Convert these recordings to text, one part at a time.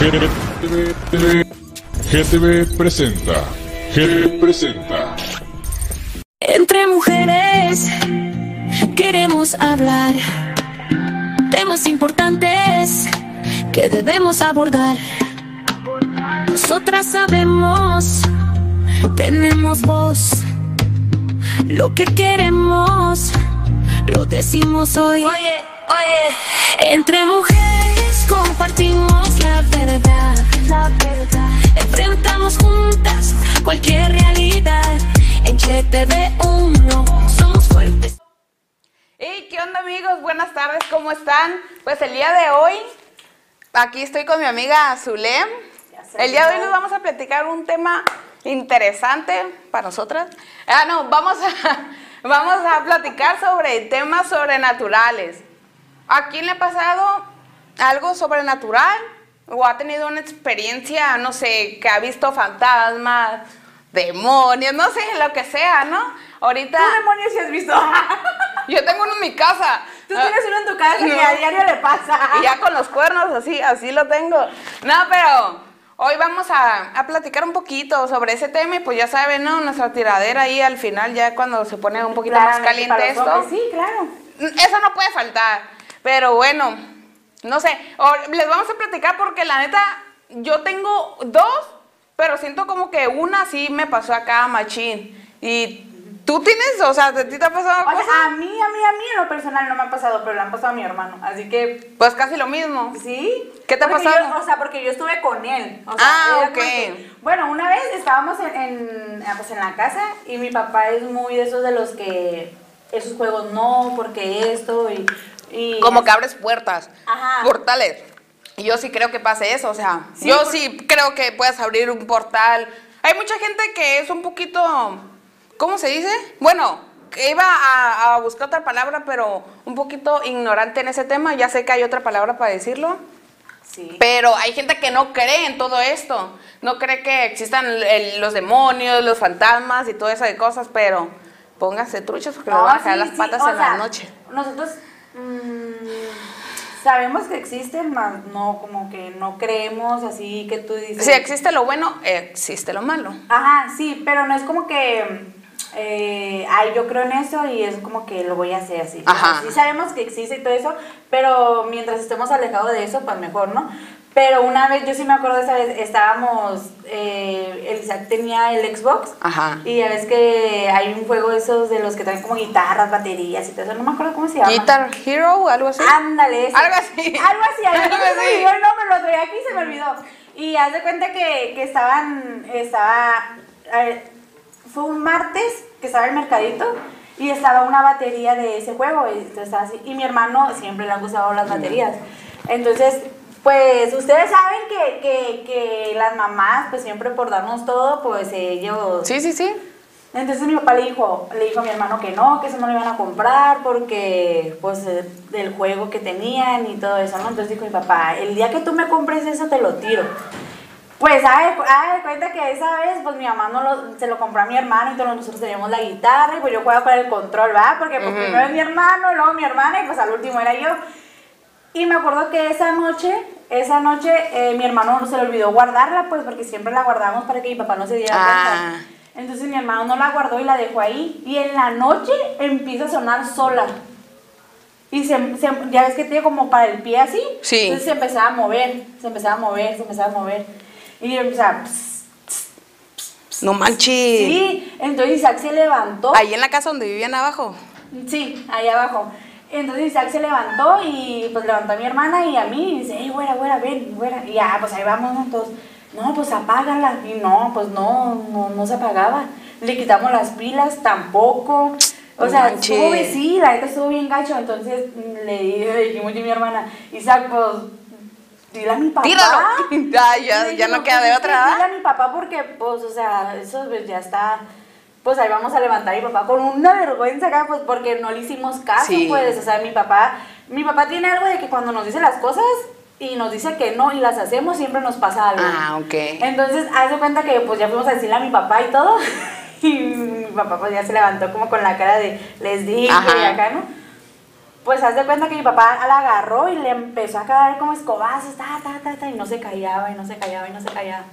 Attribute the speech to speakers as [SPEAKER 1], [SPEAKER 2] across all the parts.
[SPEAKER 1] GTV, GTV presenta. GTV presenta.
[SPEAKER 2] Entre mujeres queremos hablar temas importantes que debemos abordar. Nosotras sabemos, tenemos voz, lo que queremos lo decimos hoy. Oye, oye, entre mujeres compartimos la verdad. La verdad. Enfrentamos juntas cualquier realidad. En GTV1 somos fuertes.
[SPEAKER 3] Hey, ¿qué onda amigos? Buenas tardes, ¿cómo están? Pues el día de hoy, aquí estoy con mi amiga Zulem. El día de hoy nos vamos a platicar un tema interesante para nosotras. Ah, no, vamos a, vamos a platicar sobre temas sobrenaturales. ¿A quién le ha pasado algo sobrenatural? ¿O ha tenido una experiencia, no sé, que ha visto fantasmas, demonios, no sé, lo que sea, ¿no? Ahorita...
[SPEAKER 4] ¿Qué demonios si has visto?
[SPEAKER 3] Yo tengo uno en mi casa.
[SPEAKER 4] Tú tienes uno en tu casa que a diario le pasa.
[SPEAKER 3] Y ya con los cuernos, así, así lo tengo. No, pero hoy vamos a, a platicar un poquito sobre ese tema y pues ya saben, ¿no? Nuestra tiradera ahí al final, ya cuando se pone un poquito más caliente esto.
[SPEAKER 4] hombres, Sí, claro.
[SPEAKER 3] Eso no puede faltar. Pero bueno, no sé. les vamos a platicar porque la neta, yo tengo dos, pero siento como que una sí me pasó acá, machín. Y tú tienes, o sea, ¿a ti te ha pasado
[SPEAKER 4] O sea, a mí, a mí, a mí en lo personal no me ha pasado, pero le han pasado a mi hermano. Así que,
[SPEAKER 3] Pues casi lo mismo.
[SPEAKER 4] ¿sí?
[SPEAKER 3] ¿Qué te ha pasado?
[SPEAKER 4] yo- o sea, porque yo estuve con él. O sea,
[SPEAKER 3] Ah, ok.
[SPEAKER 4] que- bueno, una vez estábamos en, en, ah, pues, en la casa y mi papá es muy de esos de los que esos juegos no, porque esto y... y
[SPEAKER 3] Como que abres puertas,
[SPEAKER 4] Ajá.
[SPEAKER 3] portales. Y yo sí creo que pase eso, o sea,
[SPEAKER 4] Sí,
[SPEAKER 3] yo
[SPEAKER 4] por-
[SPEAKER 3] sí creo que puedes abrir un portal. Hay mucha gente que es un poquito, ¿cómo se dice? Bueno, iba a, a buscar otra palabra, pero un poquito ignorante en ese tema. Ya sé que hay otra palabra para decirlo.
[SPEAKER 4] Sí.
[SPEAKER 3] Pero hay gente que no cree en todo esto. No cree que existan el- los demonios, los fantasmas y todo eso de cosas, pero pónganse truchas porque
[SPEAKER 4] No,
[SPEAKER 3] van a caer
[SPEAKER 4] sí,
[SPEAKER 3] las
[SPEAKER 4] sí,
[SPEAKER 3] patas
[SPEAKER 4] o
[SPEAKER 3] en
[SPEAKER 4] sea,
[SPEAKER 3] la noche.
[SPEAKER 4] Nosotros mm, sabemos que existen, más no como que no creemos así que tú dices.
[SPEAKER 3] Si existe lo bueno, existe lo malo.
[SPEAKER 4] Ajá, sí, pero no es como que eh, ay, yo creo en eso y es como que lo voy a hacer así.
[SPEAKER 3] Ajá.
[SPEAKER 4] Sí sabemos que existe y todo eso, pero mientras estemos alejados de eso, pues mejor, ¿no? Pero una vez, yo sí me acuerdo esa vez, estábamos, eh, el Isaac tenía el Xbox
[SPEAKER 3] Ajá.
[SPEAKER 4] y ya ves que hay un juego esos de los que traen como guitarras, baterías y todo eso, no me acuerdo cómo se llama.
[SPEAKER 3] Guitar Hero, algo así.
[SPEAKER 4] Ándale, ese.
[SPEAKER 3] Algo así.
[SPEAKER 4] Algo así, algo así. Olvidó el nombre, lo traía aquí y se me olvidó. Y haz de cuenta que, que estaban, estaba, a ver, fue un martes que estaba el mercadito y estaba una batería de ese juego. Y, entonces así, y mi hermano siempre le han gustado las baterías. Entonces, pues ustedes saben que, que, que las mamás, pues siempre por darnos todo, pues ellos...
[SPEAKER 3] Sí, sí, sí.
[SPEAKER 4] Entonces mi papá le dijo, le dijo a mi hermano que no, que eso no lo iban a comprar porque pues eh, del juego que tenían y todo eso, ¿no? Entonces dijo mi papá, el día que tú me compres eso te lo tiro. Pues haga de- cuenta que esa vez pues mi mamá no lo- se lo compró a mi hermano y todos nosotros teníamos la guitarra y pues yo jugaba con el control, ¿verdad? Porque pues
[SPEAKER 3] Ujú.
[SPEAKER 4] primero es mi hermano, luego mi hermana y pues al último era yo. Y me acuerdo que esa noche, esa noche eh, mi hermano se le olvidó guardarla, pues porque siempre la guardábamos para que mi papá no se diera
[SPEAKER 3] Ah.
[SPEAKER 4] cuenta. Entonces mi hermano no la guardó y la dejó ahí. Y en la noche empieza a sonar sola. Y se, se- ya ves que tiene como para el pie así.
[SPEAKER 3] Sí.
[SPEAKER 4] Entonces se empezaba a mover, se empezaba a mover, se empezaba a mover. Y empezaba...
[SPEAKER 3] No manches.
[SPEAKER 4] Sí, entonces Isaac se levantó.
[SPEAKER 3] Ahí en la casa donde vivían abajo.
[SPEAKER 4] Sí, ahí abajo. Entonces Isaac se levantó y pues levantó a mi hermana y a mí y dice, hey, güera, güera, ven, güera. Y ya, pues ahí vamos todos. No, pues apágala. Y no, pues no, no, no se apagaba. Le quitamos las pilas, tampoco. O sea,
[SPEAKER 3] manches.
[SPEAKER 4] estuvo, sí, la neta estuvo bien gacho. Entonces le, di- le dijimos y mi hermana, Isaac, pues, dile a mi papá.
[SPEAKER 3] Tíralo. Ya, ya, ya no queda de otra, ¿verdad?
[SPEAKER 4] Dile a mi papá porque, pues, o sea, eso pues, ya está. Pues ahí vamos a levantar a mi papá con una vergüenza acá, pues porque no le hicimos caso,
[SPEAKER 3] Sí.
[SPEAKER 4] pues. O sea, mi papá, mi papá tiene algo de que cuando nos dice las cosas y nos dice que no y las hacemos, siempre nos pasa algo.
[SPEAKER 3] Ah, ok.
[SPEAKER 4] Entonces, haz de cuenta que pues ya fuimos a decirle a mi papá y todo. Y papá pues ya se levantó como con la cara de, les dije, y acá, ¿no? Pues haz de cuenta que mi papá la agarró y le empezó a caer como escobazos, ta, ta, ta, ta, y no se callaba, y no se callaba, y no se callaba.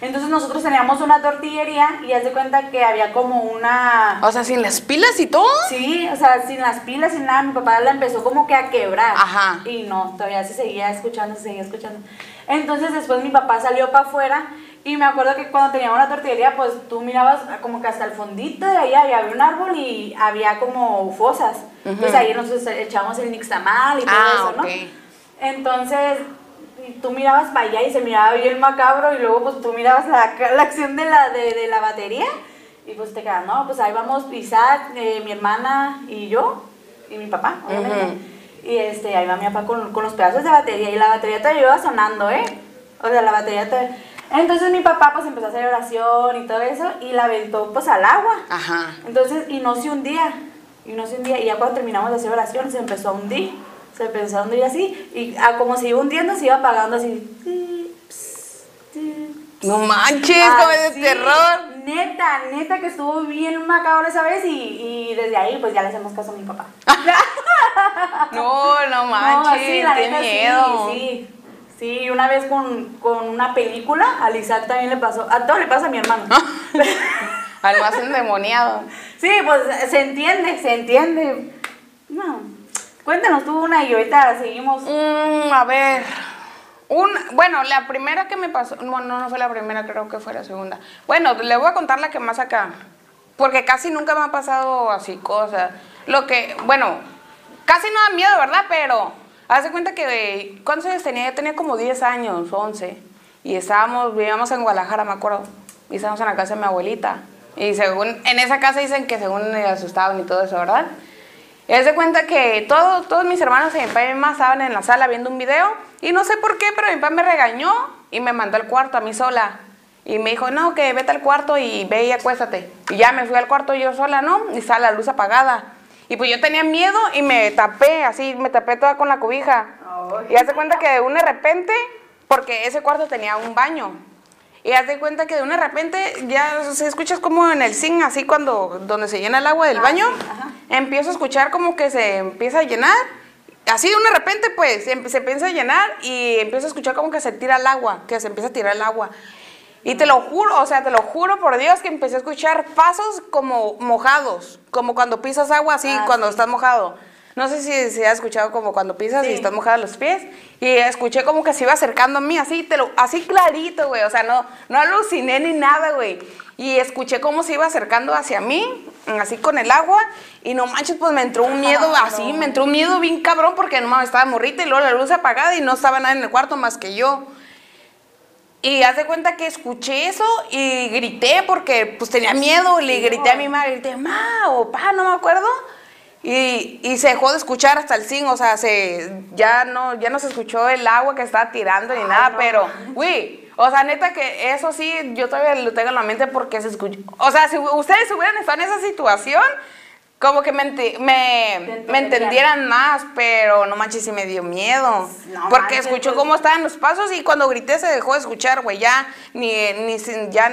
[SPEAKER 4] Entonces nosotros teníamos una tortillería y haz de cuenta que había como una...
[SPEAKER 3] O sea, sin las pilas y todo.
[SPEAKER 4] Sí, o sea, sin las pilas, sin nada, mi papá la empezó como que a quebrar.
[SPEAKER 3] Ajá.
[SPEAKER 4] Y no, todavía se seguía escuchando, se seguía escuchando. Entonces después mi papá salió para afuera y me acuerdo que cuando teníamos la tortillería, pues tú mirabas como que hasta el fondito de ahí había un árbol y había como fosas. Entonces ahí nosotros echábamos el nixtamal y todo
[SPEAKER 3] Ah,
[SPEAKER 4] eso, ¿no?
[SPEAKER 3] ok.
[SPEAKER 4] Entonces tú mirabas para allá y se miraba bien macabro y luego pues tú mirabas la, la acción de la, de, de la batería y pues te quedas, no, pues ahí vamos Isaac, eh, mi hermana y yo y mi papá, obviamente. Y este, ahí va mi papá con, con los pedazos de batería y la batería todavía iba sonando, ¿eh? O sea, la batería todavía... Entonces mi papá pues empezó a hacer oración y todo eso y la aventó pues al agua.
[SPEAKER 3] Ajá.
[SPEAKER 4] Entonces, y no se hundía, y no se hundía, y ya cuando terminamos de hacer oración se empezó a hundir, se empezó a hundir así, y ah, como se iba hundiendo, se iba apagando así.
[SPEAKER 3] No manches, como es de terror.
[SPEAKER 4] Neta, neta que estuvo bien macabro esa vez, y, y desde ahí pues ya le hacemos caso a mi papá.
[SPEAKER 3] No, no manches,
[SPEAKER 4] sí, la
[SPEAKER 3] qué
[SPEAKER 4] neta,
[SPEAKER 3] miedo.
[SPEAKER 4] Sí, sí. Sí, una vez con, con una película, al Isaac también le pasó, a todo le pasa a mi hermano.
[SPEAKER 3] Al más endemoniado.
[SPEAKER 4] Sí, pues se entiende, se entiende. No. Cuéntanos tú una y ahorita seguimos.
[SPEAKER 3] Mm, a ver. Un, bueno, la primera que me pasó, no, no, no fue la primera, creo que fue la segunda. Bueno, le voy a contar la que más acá, porque casi nunca me ha pasado así cosas. Lo que, bueno, casi no da miedo, ¿verdad? Pero, haz de cuenta que, ¿cuántos años tenía? Yo tenía como 10 años, 11, y estábamos, vivíamos en Guadalajara, me acuerdo, y estábamos en la casa de mi abuelita, y según, en esa casa dicen que según me asustaban y todo eso, ¿verdad? Y haz de cuenta que todo- todos mis hermanos y mi papá y mi mamá estaban en la sala viendo un video y no sé por qué, pero mi papá me regañó y me mandó al cuarto a mí sola. Y me dijo, no, que vete al cuarto y ve y acuéstate. Y ya me fui al cuarto yo sola, ¿no? Y estaba la luz apagada. Y pues yo tenía miedo y me tapé, así, me tapé toda con la cobija. Y haz de cuenta que de un de repente, porque ese cuarto tenía un baño. Y haz de cuenta que de un de repente ya se escuchas como en el zinc, así cuando donde se llena el agua del
[SPEAKER 4] Ah,
[SPEAKER 3] baño,
[SPEAKER 4] sí,
[SPEAKER 3] empiezo a escuchar como que se empieza a llenar. Así de un de repente, pues, se empieza a llenar y empiezo a escuchar como que se tira el agua, que se empieza a tirar el agua. Y te lo juro, o sea, te lo juro por Dios que empecé a escuchar pasos como mojados, como cuando pisas agua, así,
[SPEAKER 4] Ah,
[SPEAKER 3] cuando
[SPEAKER 4] sí.
[SPEAKER 3] estás mojado. No sé si se ha escuchado como cuando pisas y
[SPEAKER 4] Sí.
[SPEAKER 3] estás mojada los pies. Y escuché como que se iba acercando a mí, así, te lo, así clarito, güey. O sea, no, no aluciné ni nada, güey. Y escuché cómo se iba acercando hacia mí, así con el agua. Y no manches, pues me entró un miedo así, me entró un miedo bien cabrón porque no estaba morrita y luego la luz apagada y no estaba nadie en el cuarto más que yo. Y haz de cuenta que escuché eso y grité porque pues tenía miedo. Le grité a mi madre, grité, ma o pa, no me acuerdo. Y, y se dejó de escuchar hasta el zinc, o sea, se, ya, no, ya no se escuchó el agua que estaba tirando ni nada, pero, güey, o sea, neta que eso sí, yo todavía lo tengo en la mente porque se escuchó. O sea, si ustedes hubieran estado en esa situación, como que me, enti- me, me entendieran más, pero no manches, sí me dio miedo.
[SPEAKER 4] No
[SPEAKER 3] porque
[SPEAKER 4] manches,
[SPEAKER 3] escuchó
[SPEAKER 4] pues.
[SPEAKER 3] cómo estaban los pasos y cuando grité se dejó de escuchar, güey, ya, ni, ni, sin- ya,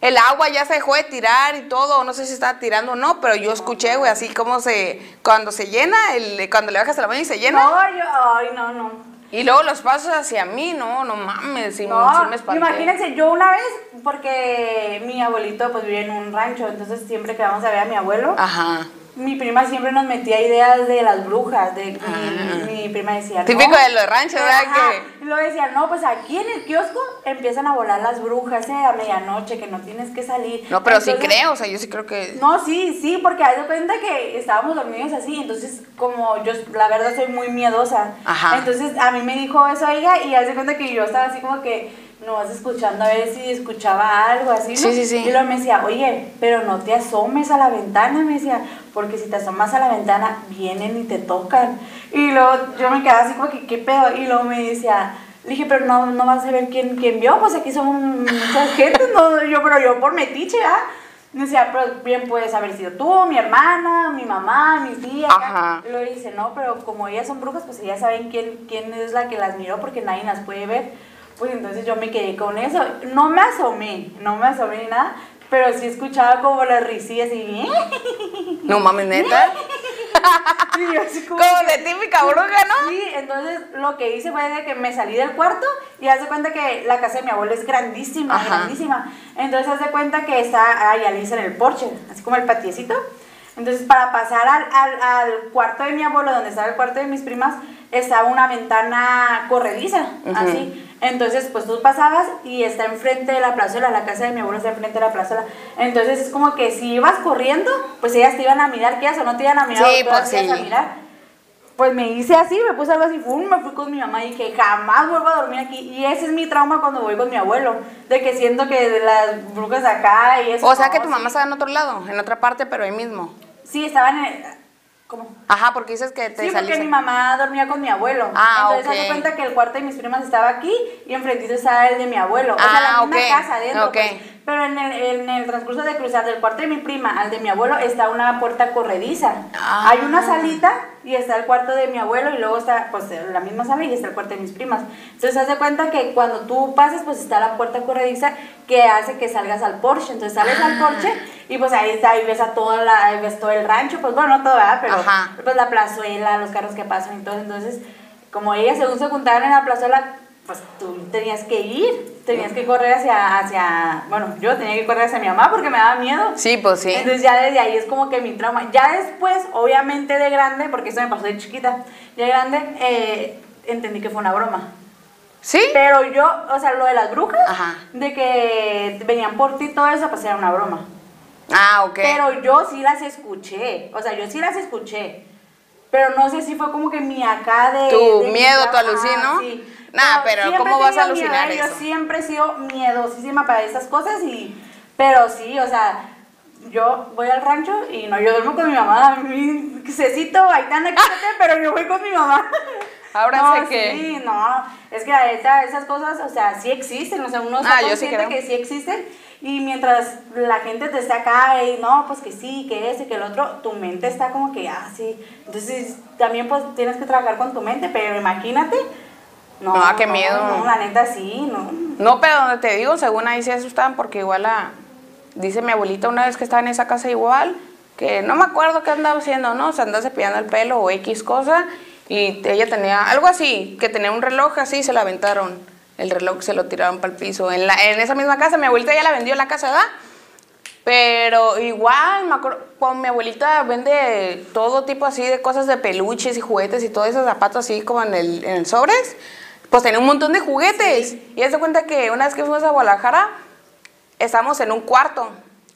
[SPEAKER 3] el agua ya se dejó de tirar y todo, no sé si estaba tirando o no, pero yo escuché, güey, así como se, cuando se llena, el, cuando le bajas la mano y se llena,
[SPEAKER 4] No, yo, ay, no, no.
[SPEAKER 3] Y luego los pasos hacia mí, no, no mames, sí,
[SPEAKER 4] No,
[SPEAKER 3] me espanté.
[SPEAKER 4] imagínense, yo una vez, porque mi abuelito pues vivía en un rancho, entonces siempre que vamos a ver a mi abuelo,
[SPEAKER 3] Ajá.
[SPEAKER 4] Mi prima siempre nos metía ideas de las brujas, de mi,
[SPEAKER 3] Ah.
[SPEAKER 4] mi prima decía,
[SPEAKER 3] Típico
[SPEAKER 4] no.
[SPEAKER 3] de los ranchos, ¿verdad? Que-
[SPEAKER 4] y luego decía, no, pues aquí en el kiosco empiezan a volar las brujas, eh, a medianoche, que no tienes que salir.
[SPEAKER 3] No, pero sí creo, o sea, yo sí creo que...
[SPEAKER 4] No, sí, sí, porque haz de cuenta que estábamos dormidos así, entonces como yo la verdad soy muy miedosa.
[SPEAKER 3] Ajá.
[SPEAKER 4] Entonces a mí me dijo eso ella y haz de cuenta que yo estaba así como que no vas escuchando a ver si escuchaba algo así, ¿no?
[SPEAKER 3] Sí, sí, sí.
[SPEAKER 4] Y luego me decía, oye, pero no te asomes a la ventana, me decía, porque si te asomas a la ventana vienen y te tocan. Y luego yo me quedaba así como que, ¿qué pedo? Y luego me decía... Le dije, pero no, no vas a ver quién, quién vio, pues aquí son muchas gente, no, yo, pero yo por metiche, ¿ah? Me decía, pero bien puedes haber sido tú, mi hermana, mi mamá, mi tía.
[SPEAKER 3] Ajá.
[SPEAKER 4] Luego dice, no, pero como ellas son brujas, pues ellas saben quién, quién es la que las miró porque nadie las puede ver. Pues entonces yo me quedé con eso. No me asomé, no me asomé ni nada, pero sí escuchaba como las risillas y...
[SPEAKER 3] No mames, neta.
[SPEAKER 4] así como
[SPEAKER 3] Como de típica bruja, ¿no?
[SPEAKER 4] Sí, entonces lo que hice fue de que me salí del cuarto y haz de cuenta que la casa de mi abuelo es grandísima,
[SPEAKER 3] Ajá.
[SPEAKER 4] grandísima. Entonces haz de cuenta que está ahí Alice en el porche, así como el patiecito. Entonces para pasar al, al, al cuarto de mi abuelo, donde estaba el cuarto de mis primas, estaba una ventana corrediza,
[SPEAKER 3] Ujú.
[SPEAKER 4] así. Entonces, pues tú pasabas y está enfrente de la plazuela, la casa de mi abuelo está enfrente de la plazuela. Entonces es como que si ibas corriendo, pues ellas te iban a mirar, ¿qué haces? O no te iban a mirar,
[SPEAKER 3] Sí,
[SPEAKER 4] o tú
[SPEAKER 3] pues
[SPEAKER 4] ibas a
[SPEAKER 3] sí.
[SPEAKER 4] mirar. Pues me hice así, me puse algo así, ¡fum! me fui con mi mamá y dije, jamás vuelvo a dormir aquí. Y ese es mi trauma cuando voy con mi abuelo, de que siento que las brujas acá y eso.
[SPEAKER 3] O sea que tu
[SPEAKER 4] sí.
[SPEAKER 3] mamá estaba en otro lado, en otra parte, pero ahí mismo.
[SPEAKER 4] Sí, estaban en... ¿Cómo?
[SPEAKER 3] Ajá, porque dices que te
[SPEAKER 4] Sí,
[SPEAKER 3] saliste.
[SPEAKER 4] porque mi mamá dormía con mi abuelo.
[SPEAKER 3] Ah,
[SPEAKER 4] Entonces, haz
[SPEAKER 3] ok.
[SPEAKER 4] de cuenta que el cuarto de mis primas estaba aquí y enfrentito estaba el de mi abuelo. o sea,
[SPEAKER 3] Ah,
[SPEAKER 4] la misma
[SPEAKER 3] ok,
[SPEAKER 4] casa adentro.
[SPEAKER 3] ok.
[SPEAKER 4] pues. Pero en el, en el transcurso de cruzar del cuarto de mi prima al de mi abuelo está una puerta corrediza.
[SPEAKER 3] Ah.
[SPEAKER 4] Hay una salita y está el cuarto de mi abuelo y luego está pues la misma sala y está el cuarto de mis primas. Entonces, haz de cuenta que cuando tú pasas, pues está la puerta corrediza que hace que salgas al porche. Entonces, sales
[SPEAKER 3] Ah.
[SPEAKER 4] al porche y pues ahí está, ahí ves a toda la, ahí ves todo el rancho. Pues bueno, no todo, ¿verdad? Pero
[SPEAKER 3] Ajá.
[SPEAKER 4] pues la plazuela, los carros que pasan y todo. Entonces, como ellas según se juntaban en la plazuela, pues tú tenías que ir, tenías que correr hacia, hacia, bueno, yo tenía que correr hacia mi mamá porque me daba miedo.
[SPEAKER 3] Sí, pues sí.
[SPEAKER 4] Entonces ya desde ahí es como que mi trauma. Ya después, obviamente de grande, porque eso me pasó de chiquita, ya de grande, eh, entendí que fue una broma.
[SPEAKER 3] ¿Sí?
[SPEAKER 4] Pero yo, o sea, lo de las brujas,
[SPEAKER 3] Ajá.
[SPEAKER 4] de que venían por ti y todo eso, pues era una broma.
[SPEAKER 3] Ah, ok.
[SPEAKER 4] Pero yo sí las escuché, o sea, yo sí las escuché. Pero no sé si fue como que mi acá de...
[SPEAKER 3] Tu
[SPEAKER 4] de mi
[SPEAKER 3] miedo, tu alucino.
[SPEAKER 4] sí.
[SPEAKER 3] Nah, pero
[SPEAKER 4] siempre
[SPEAKER 3] ¿cómo vas a
[SPEAKER 4] miedo,
[SPEAKER 3] alucinar
[SPEAKER 4] ¿eh?
[SPEAKER 3] eso?
[SPEAKER 4] Yo siempre he sido miedosísima para esas cosas y... Pero sí, o sea, yo voy al rancho y no, yo duermo con mi mamá. Mi cecito, Aitana, quítate, pero yo voy con mi mamá.
[SPEAKER 3] Ahora
[SPEAKER 4] no,
[SPEAKER 3] sé que-
[SPEAKER 4] Sí, no, es que la neta, esas cosas, o sea, sí existen, o sea, uno está
[SPEAKER 3] Ah, yo sí creo.
[SPEAKER 4] que sí existen y mientras la gente te está acá y no, pues que sí, que ese, que el otro, tu mente está como que, ah, sí, entonces también pues tienes que trabajar con tu mente, pero imagínate, no,
[SPEAKER 3] No, qué miedo.
[SPEAKER 4] no, la neta sí, no,
[SPEAKER 3] No, pero donde te digo, según ahí se asustaban porque igual a... Dice mi abuelita una vez que estaba en esa casa igual, que no me acuerdo qué andaba haciendo, ¿no? Se andaba cepillando el pelo o X cosa y ella tenía algo así, que tenía un reloj así y se la aventaron. El reloj se lo tiraron para el piso. En, la, en esa misma casa, mi abuelita ya la vendió la casa, ¿verdad? Pero igual, me acuerdo, cuando mi abuelita vende todo tipo así de cosas de peluches y juguetes y todos esos zapatos así como en el, en el sobres, pues tenía un montón de juguetes. Y haz de cuenta que una vez que fuimos a Guadalajara, estábamos en un cuarto.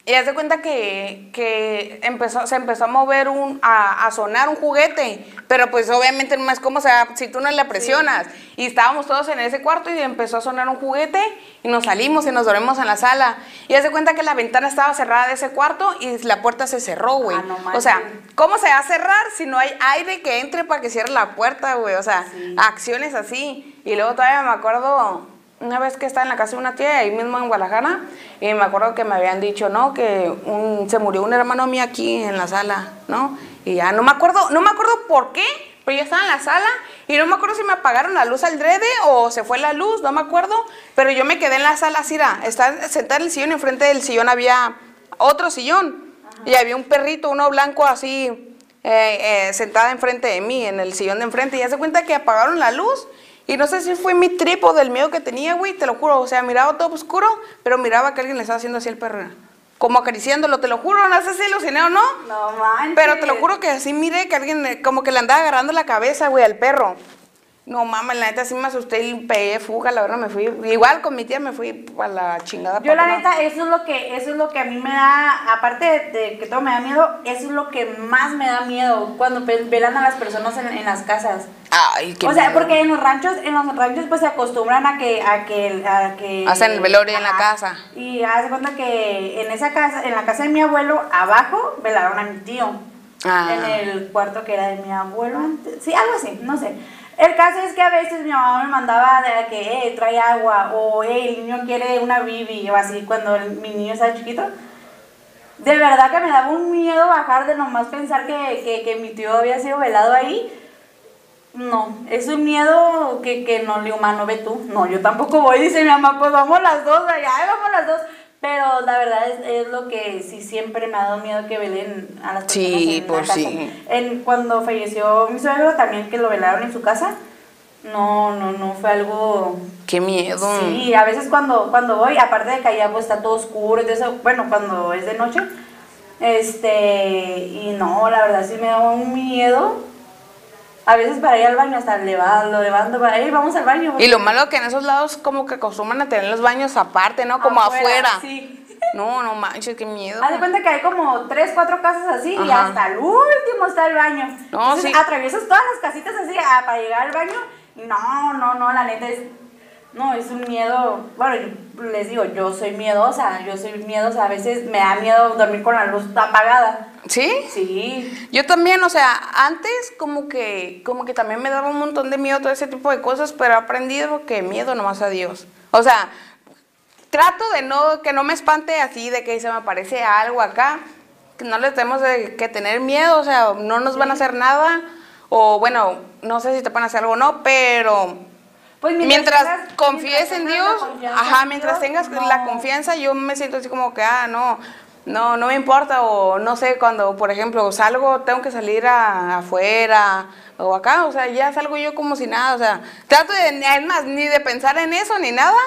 [SPEAKER 3] Y haz de cuenta que, que empezó, se empezó a mover un, a, a sonar un juguete, pero pues obviamente no es como sea, si tú no le presionas. Y estábamos todos en ese cuarto y empezó a sonar un juguete y nos salimos y nos dormimos en la sala. Y haz de cuenta que la ventana estaba cerrada de ese cuarto y la puerta se cerró, güey.
[SPEAKER 4] Ah, no
[SPEAKER 3] o sea. ¿cómo se va a cerrar si no hay aire que entre para que cierre la puerta, güey? O sea,
[SPEAKER 4] Sí.
[SPEAKER 3] acciones así. Y luego todavía me acuerdo una vez que estaba en la casa de una tía, ahí mismo en Guadalajara, y me acuerdo que me habían dicho, ¿no? Que un- se murió un hermano mío aquí en la sala, ¿no? Y ya no me acuerdo, no me acuerdo por qué, pero yo estaba en la sala y no me acuerdo si me apagaron la luz al drede o se fue la luz, no me acuerdo, pero yo me quedé en la sala así, sentada en el sillón y enfrente del sillón había otro sillón y había un perrito, uno blanco así, eh, eh, sentada enfrente de mí, en el sillón de enfrente, y ya se cuenta que apagaron la luz. Y no sé si fue mi tripo del miedo que tenía, güey, te lo juro. O sea, miraba todo oscuro, pero miraba que alguien le estaba haciendo así al perro. Como acariciándolo, te lo juro. No sé si aluciné o no.
[SPEAKER 4] no manches.
[SPEAKER 3] Pero te lo juro que así miré que alguien como que le andaba agarrando la cabeza, güey, al perro. No mames, la neta sí me asusté y pegué fuga, la verdad me fui. Igual con mi tía me fui a la chingada.
[SPEAKER 4] Yo la neta, eso es lo que, eso es lo que a mí me da, aparte de, de que todo me da miedo, eso es lo que más me da miedo cuando velan a las personas en, en las casas.
[SPEAKER 3] Ay, qué
[SPEAKER 4] o sea,
[SPEAKER 3] miedo.
[SPEAKER 4] porque en los ranchos, en los ranchos pues se acostumbran a que, a que, a que
[SPEAKER 3] Hacen el velorio en la casa.
[SPEAKER 4] Y haz de cuenta que en esa casa, en la casa de mi abuelo, abajo velaron a mi tío.
[SPEAKER 3] Ah.
[SPEAKER 4] En el cuarto que era de mi abuelo antes. Sí, algo así, no sé. El caso es que a veces mi mamá me mandaba de que, eh, trae agua, o eh, el niño quiere una bibi, o así, cuando mi niño estaba chiquito. De verdad que me daba un miedo bajar de nomás pensar que, que, mi tío había sido velado ahí. No, es un miedo que, que no le humano ve tú. No, yo tampoco voy, dice mi mamá, pues vamos las dos allá, vamos las dos. Pero la verdad es, es lo que sí siempre me ha dado miedo que velen a las personas
[SPEAKER 3] Sí,
[SPEAKER 4] en la
[SPEAKER 3] pues
[SPEAKER 4] casa.
[SPEAKER 3] sí.
[SPEAKER 4] En, cuando falleció mi suegro también que lo velaron en su casa, no, no, no fue algo...
[SPEAKER 3] Qué miedo.
[SPEAKER 4] Sí, a veces cuando, cuando voy, aparte de que allá pues está todo oscuro eso, bueno, cuando es de noche, este, y no, la verdad sí me da un miedo. A veces para ir al baño hasta leva- lo levanto para ir, vamos al baño.
[SPEAKER 3] Y lo malo que en esos lados como que acostumbran a tener los baños aparte, ¿no? Como afuera.
[SPEAKER 4] Sí.
[SPEAKER 3] No, no manches, qué miedo.
[SPEAKER 4] Haz de cuenta que hay como tres, cuatro casas así y hasta el último está el baño.
[SPEAKER 3] No,
[SPEAKER 4] Entonces
[SPEAKER 3] sí.
[SPEAKER 4] atraviesas todas las casitas así ah, para llegar al baño no, no, no, la neta es, no, es un miedo, bueno, yo les digo, yo soy miedosa, yo soy miedosa, a veces me da miedo dormir con la luz apagada.
[SPEAKER 3] ¿Sí?
[SPEAKER 4] Sí,
[SPEAKER 3] Yo también, o sea, antes como que, como que también me daba un montón de miedo todo ese tipo de cosas, pero he aprendido que miedo nomás a Dios. O sea, trato de no, que no me espante así, de que se me aparece algo acá, que no le tenemos que tener miedo, o sea, no nos van a hacer nada, o bueno, no sé si te van a hacer algo o no, pero
[SPEAKER 4] pues
[SPEAKER 3] mientras,
[SPEAKER 4] tengas-
[SPEAKER 3] confíes
[SPEAKER 4] mientras
[SPEAKER 3] en Dios, ajá,
[SPEAKER 4] en
[SPEAKER 3] mientras
[SPEAKER 4] Dios,
[SPEAKER 3] tengas
[SPEAKER 4] no.
[SPEAKER 3] la confianza, yo me siento así como que, ah, no, no, no me importa, o no sé, cuando, por ejemplo, salgo, tengo que salir a- afuera, o acá, o sea, ya salgo yo como si nada, o sea, trato de, es más, ni de pensar en eso, ni nada,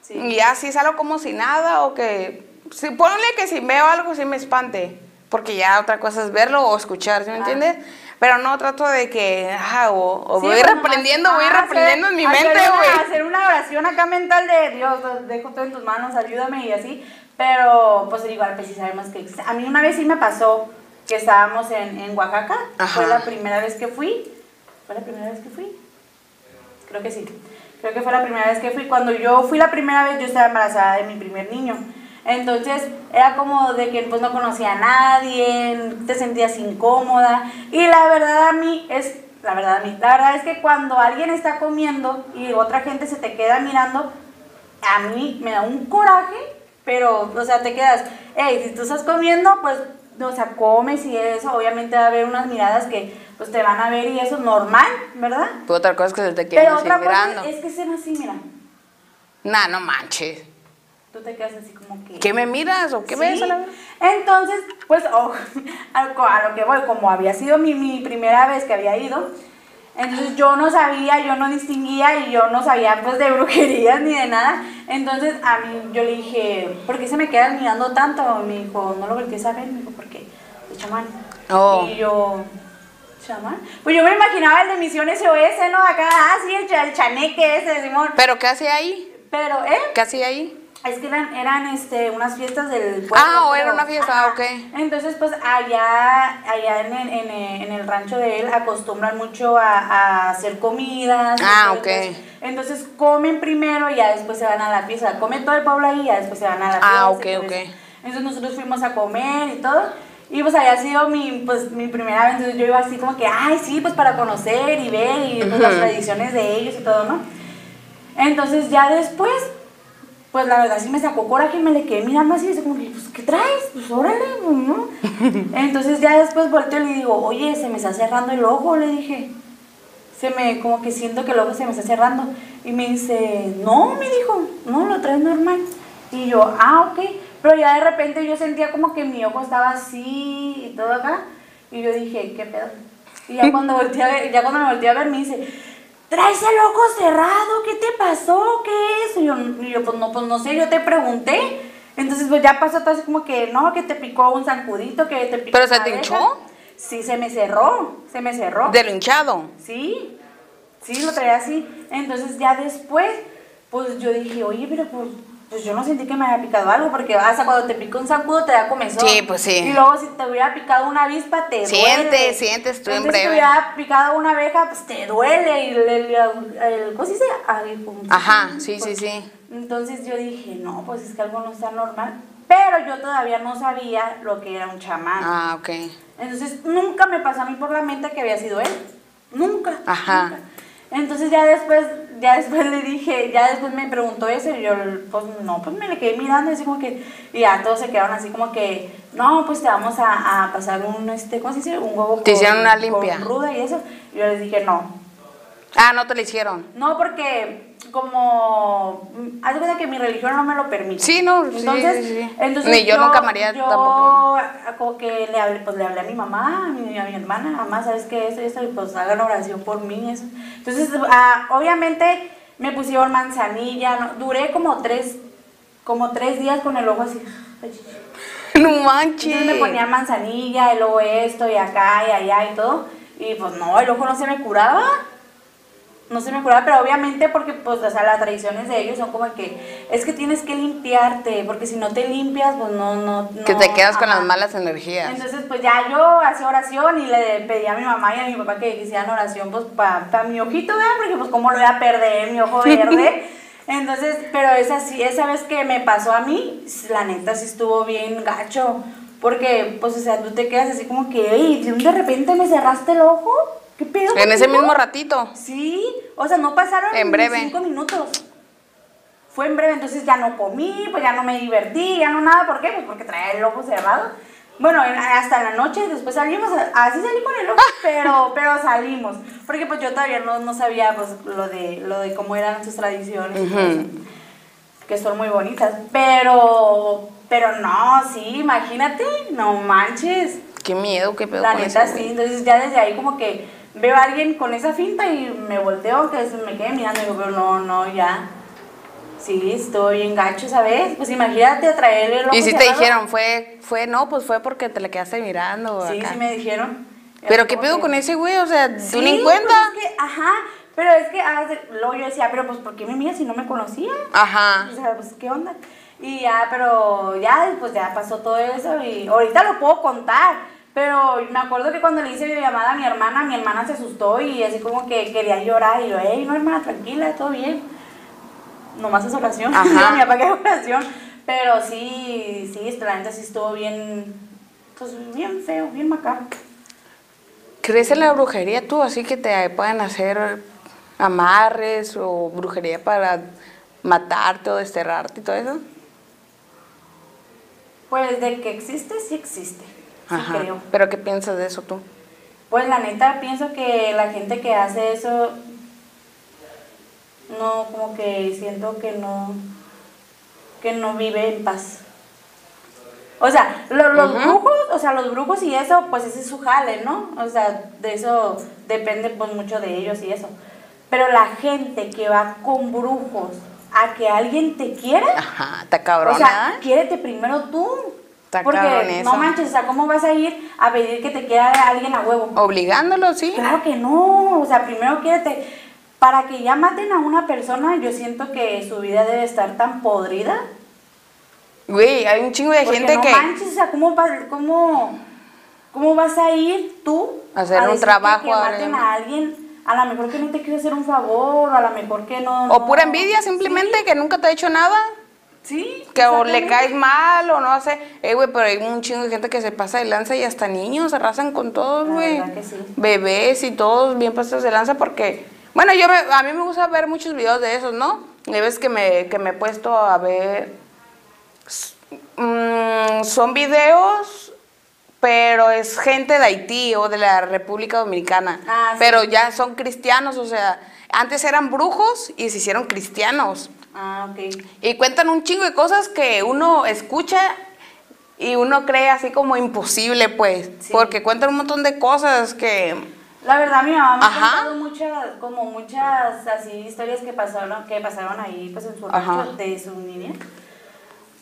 [SPEAKER 4] Sí.
[SPEAKER 3] y ya sí salgo como si nada, o que, si, ponle que si veo algo, sí me espante, porque ya otra cosa es verlo o escuchar, ¿sí me
[SPEAKER 4] Ah.
[SPEAKER 3] entiendes? Pero no trato de que, ah, o, o
[SPEAKER 4] Sí,
[SPEAKER 3] voy
[SPEAKER 4] pues
[SPEAKER 3] reprendiendo, voy reprendiendo en mi
[SPEAKER 4] hacer
[SPEAKER 3] mente, güey.
[SPEAKER 4] Hacer una oración acá mental de Dios, dejo todo en tus manos, ayúdame y así. Pero, pues igual, pues sí sabemos que existe. A mí una vez sí me pasó que estábamos en, en Oaxaca.
[SPEAKER 3] Ajá.
[SPEAKER 4] Fue la primera vez que fui. ¿Fue la primera vez que fui? Creo que sí. Creo que fue la primera vez que fui. Cuando yo fui la primera vez, yo estaba embarazada de mi primer niño. Entonces era como de que pues no conocía a nadie, te sentías incómoda. Y la verdad a mí es, la verdad a mí, la verdad es que cuando alguien está comiendo y otra gente se te queda mirando, a mí me da un coraje, pero, o sea, te quedas, hey, si tú estás comiendo, pues, o sea, comes y eso, obviamente va a haber unas miradas que pues te van a ver y eso es normal, ¿verdad?
[SPEAKER 3] Pero otra cosa es que se te
[SPEAKER 4] Pero otra cosa
[SPEAKER 3] mirando.
[SPEAKER 4] es que así, mira.
[SPEAKER 3] Nah, no manches.
[SPEAKER 4] Tú te quedas así como que...
[SPEAKER 3] ¿Qué me miras o qué
[SPEAKER 4] Sí.
[SPEAKER 3] ves a la vez?
[SPEAKER 4] Entonces, pues, oh, a, lo- que voy, como había sido mi, mi primera vez que había ido, entonces yo no sabía, yo no distinguía y yo no sabía pues de brujerías ni de nada. Entonces a mí yo le dije, ¿por qué se me quedan mirando tanto? Me dijo, no lo voltees a ver, me dijo, porque es chamán.
[SPEAKER 3] Oh.
[SPEAKER 4] Y yo, ¿chamán? Pues yo me imaginaba el de Misiones SOS, ¿no? Acá, ah, sí, el, el chaneque ese, Simón.
[SPEAKER 3] ¿Pero qué hacía ahí?
[SPEAKER 4] Pero, ¿eh?
[SPEAKER 3] ¿Qué hacía ahí?
[SPEAKER 4] Es que eran, eran este, unas fiestas del pueblo.
[SPEAKER 3] Ah, o era una fiesta,
[SPEAKER 4] ajá.
[SPEAKER 3] ok.
[SPEAKER 4] Entonces, pues allá, allá en, el, en, el, en el rancho de él acostumbran mucho a, a hacer comidas.
[SPEAKER 3] Ah,
[SPEAKER 4] todo,
[SPEAKER 3] ok.
[SPEAKER 4] Entonces, entonces comen primero y ya después se van a la fiesta. Comen todo el pueblo ahí y ya después se van a la fiesta.
[SPEAKER 3] Ah, ok,
[SPEAKER 4] todo
[SPEAKER 3] ok.
[SPEAKER 4] Entonces nosotros fuimos a comer y todo. Y pues había sido mi, pues, mi primera vez, entonces yo iba así como que, ay, sí, pues para conocer y ver y pues, las tradiciones de ellos y todo, ¿no? Entonces ya después, pues la verdad sí me sacó coraje y me le quedé mirando así, así como que, pues, ¿qué traes? Pues órale, pues, ¿no? Entonces ya después volteo y le digo, oye, se me está cerrando el ojo, le dije. Se me, como que siento que el ojo se me está cerrando. Y me dice, no, me dijo, no, lo traes normal. Y yo, ah, ok. Pero ya de repente yo sentía como que mi ojo estaba así y todo acá. Y yo dije, ¿qué pedo? Y ya cuando, volteé a ver, ya cuando me volteé a ver me dice, traes el ojo cerrado, ¿qué te pasó? ¿Qué es? Y yo, y yo, pues no, pues no sé, yo te pregunté. Entonces pues ya pasó todo así como que, no, que te picó un zancudito, que te picó
[SPEAKER 3] ¿Pero se te
[SPEAKER 4] abeja".
[SPEAKER 3] hinchó?
[SPEAKER 4] Sí, se me cerró, se me cerró.
[SPEAKER 3] De lo hinchado.
[SPEAKER 4] Sí, sí, lo traía así. Entonces ya después, pues yo dije, oye, pero pues, pues yo no sentí que me había picado algo, porque hasta cuando te pica un zancudo te da comezón.
[SPEAKER 3] Sí, pues sí.
[SPEAKER 4] Y luego si te hubiera picado una avispa, te
[SPEAKER 3] Sientes,
[SPEAKER 4] duele.
[SPEAKER 3] sientes tú en
[SPEAKER 4] Entonces, Si te hubiera picado una abeja, pues te duele. Y el, el, el- ¿cómo se dice?
[SPEAKER 3] Ajá, sí, sí, sí.
[SPEAKER 4] Entonces yo dije, no, pues es que algo no está normal. Pero yo todavía no sabía lo que era un chamán.
[SPEAKER 3] Ah, ok.
[SPEAKER 4] Entonces nunca me pasó a mí por la mente que había sido él. Nunca.
[SPEAKER 3] Ajá.
[SPEAKER 4] nunca. Entonces ya después, ya después le dije, ya después me preguntó eso y yo, pues no, pues me le quedé mirando así como que, y ya todos se quedaron así como que, no, pues te vamos a, a pasar un, este, ¿cómo se dice? Un huevo
[SPEAKER 3] Te hicieron una limpia.
[SPEAKER 4] con ruda y eso. Y yo les dije, no,
[SPEAKER 3] Ah, no te lo hicieron.
[SPEAKER 4] no, porque como, mm, haz de cuenta que mi religión no me lo permite.
[SPEAKER 3] Sí, no,
[SPEAKER 4] entonces,
[SPEAKER 3] sí, sí.
[SPEAKER 4] entonces
[SPEAKER 3] Ni yo nunca me haría
[SPEAKER 4] yo,
[SPEAKER 3] tampoco.
[SPEAKER 4] como que le hablé, pues le hablé a mi mamá, a mi, a mi hermana, mamá, ¿sabes qué? Esto y esto, y pues hagan oración por mí, eso. Entonces, ah, obviamente me pusieron manzanilla, ¿no? duré como tres, como tres días con el ojo así.
[SPEAKER 3] No
[SPEAKER 4] Entonces
[SPEAKER 3] manches.
[SPEAKER 4] me ponía manzanilla y luego esto y acá y allá y todo. Y pues no, el ojo no se me curaba. No se me curaba, pero obviamente porque pues o sea, las tradiciones de ellos son como que es que tienes que limpiarte, porque si no te limpias, pues no, no,
[SPEAKER 3] Que
[SPEAKER 4] no,
[SPEAKER 3] te quedas con
[SPEAKER 4] ajá.
[SPEAKER 3] las malas energías.
[SPEAKER 4] Entonces, pues ya yo hacía oración y le pedí a mi mamá y a mi papá que hicieran oración, pues para mi ojito, ¿verdad? Porque pues cómo lo voy a perder, mi ojo verde. Entonces, pero esa sí, esa vez que me pasó a mí, la neta sí estuvo bien gacho. Porque, pues, o sea, tú te quedas así como que, "Ey, de repente me cerraste el ojo. ¿Qué pedo?
[SPEAKER 3] En ese
[SPEAKER 4] contigo?"
[SPEAKER 3] mismo ratito.
[SPEAKER 4] Sí, o sea, no pasaron
[SPEAKER 3] En
[SPEAKER 4] ni
[SPEAKER 3] breve.
[SPEAKER 4] cinco minutos. Fue en breve, entonces ya no comí, pues ya no me divertí, ya no nada. ¿Por qué? Pues porque traía el ojo cerrado. Bueno, en- hasta la noche, después salimos, así salí con el ojo, pero, pero salimos. Porque pues yo todavía no, no sabía pues lo de, lo de cómo eran sus tradiciones todo eso, que son muy bonitas. Pero, pero no, sí, imagínate, no manches.
[SPEAKER 3] Qué miedo, qué pedo
[SPEAKER 4] La neta
[SPEAKER 3] eso,
[SPEAKER 4] sí, entonces ya desde ahí como que veo a alguien con esa finta y me volteo, que me quede mirando y digo, pero no, no, ya. Sí, estoy bien gacho, ¿sabes? Pues imagínate traerle el ojo
[SPEAKER 3] Y si te
[SPEAKER 4] cerrado.
[SPEAKER 3] dijeron, fue, fue, no, pues fue porque te la quedaste mirando.
[SPEAKER 4] Sí,
[SPEAKER 3] acá.
[SPEAKER 4] sí me dijeron.
[SPEAKER 3] Pero qué pedo
[SPEAKER 4] que-
[SPEAKER 3] con ese güey, o sea, tú ni en
[SPEAKER 4] pues
[SPEAKER 3] cuenta.
[SPEAKER 4] es que, ajá, pero es que ah, luego yo decía, pero pues ¿por qué me miras si no me conocía?
[SPEAKER 3] Ajá.
[SPEAKER 4] O sea, pues, ¿qué onda? Y ya, pero ya, pues ya pasó todo eso y ahorita lo puedo contar. Pero me acuerdo que cuando le hice videollamada a mi hermana, mi hermana se asustó y así como que quería llorar. Y yo, hey, no, hermana, tranquila, todo bien. Nomás es oración.
[SPEAKER 3] Ajá.
[SPEAKER 4] Mi papá que es oración. Pero sí, sí, la neta sí estuvo bien, pues bien feo, bien macabro.
[SPEAKER 3] ¿Crees en la brujería tú? Así que te pueden hacer amarres o brujería para matarte o desterrarte y todo eso.
[SPEAKER 4] Pues de que existe, sí existe. Sí
[SPEAKER 3] Ajá.
[SPEAKER 4] creo.
[SPEAKER 3] ¿Pero qué piensas de eso tú?
[SPEAKER 4] Pues la neta pienso que la gente que hace eso, no, como que siento que no, que no vive en paz. O sea, lo- los brujos, o sea, los brujos y eso, pues ese es su jale, ¿no? O sea, de eso depende pues mucho de ellos y eso. Pero la gente que va con brujos a que alguien te quiera,
[SPEAKER 3] Ajá, está cabrón,
[SPEAKER 4] o quiérete primero tú.
[SPEAKER 3] Está
[SPEAKER 4] Porque no manches, o sea, ¿cómo vas a ir a pedir que te quiera alguien a huevo?
[SPEAKER 3] Obligándolo, sí.
[SPEAKER 4] Claro que no, o sea, primero quiérete. Para que ya maten a una persona, yo siento que su vida debe estar tan podrida.
[SPEAKER 3] Güey, hay un chingo de
[SPEAKER 4] Porque
[SPEAKER 3] gente
[SPEAKER 4] no
[SPEAKER 3] que...
[SPEAKER 4] manches, o sea, ¿cómo, cómo, ¿cómo vas a ir tú
[SPEAKER 3] Hacer un
[SPEAKER 4] decirte
[SPEAKER 3] trabajo
[SPEAKER 4] que
[SPEAKER 3] a
[SPEAKER 4] maten a alguien? A lo mejor que no te quiere hacer un favor, a lo mejor que no...
[SPEAKER 3] O
[SPEAKER 4] no-
[SPEAKER 3] pura envidia simplemente, que nunca te ha hecho nada.
[SPEAKER 4] Sí,
[SPEAKER 3] Que o le caes mal o no sé. Eh, güey, pero hay un chingo de gente que se pasa de lanza y hasta niños se arrasan con todos, güey.
[SPEAKER 4] sí.
[SPEAKER 3] Bebés y todos bien pasados de lanza porque... Bueno, yo me- a mí me gusta ver muchos videos de esos, ¿no? Y veces que me, que me he puesto a ver... mm, son videos, pero es gente de Haití o de la República Dominicana.
[SPEAKER 4] Ah, sí.
[SPEAKER 3] Pero ya son cristianos, o sea, antes eran brujos y se hicieron cristianos.
[SPEAKER 4] Ah, ok.
[SPEAKER 3] Y cuentan un chingo de cosas que uno escucha y uno cree así como imposible, pues.
[SPEAKER 4] Sí.
[SPEAKER 3] Porque cuentan un montón de cosas que...
[SPEAKER 4] La verdad, mi mamá me
[SPEAKER 3] Ajá.
[SPEAKER 4] ha contado muchas, como muchas así historias que pasaron, que pasaron ahí, pues en su rancho de su niña.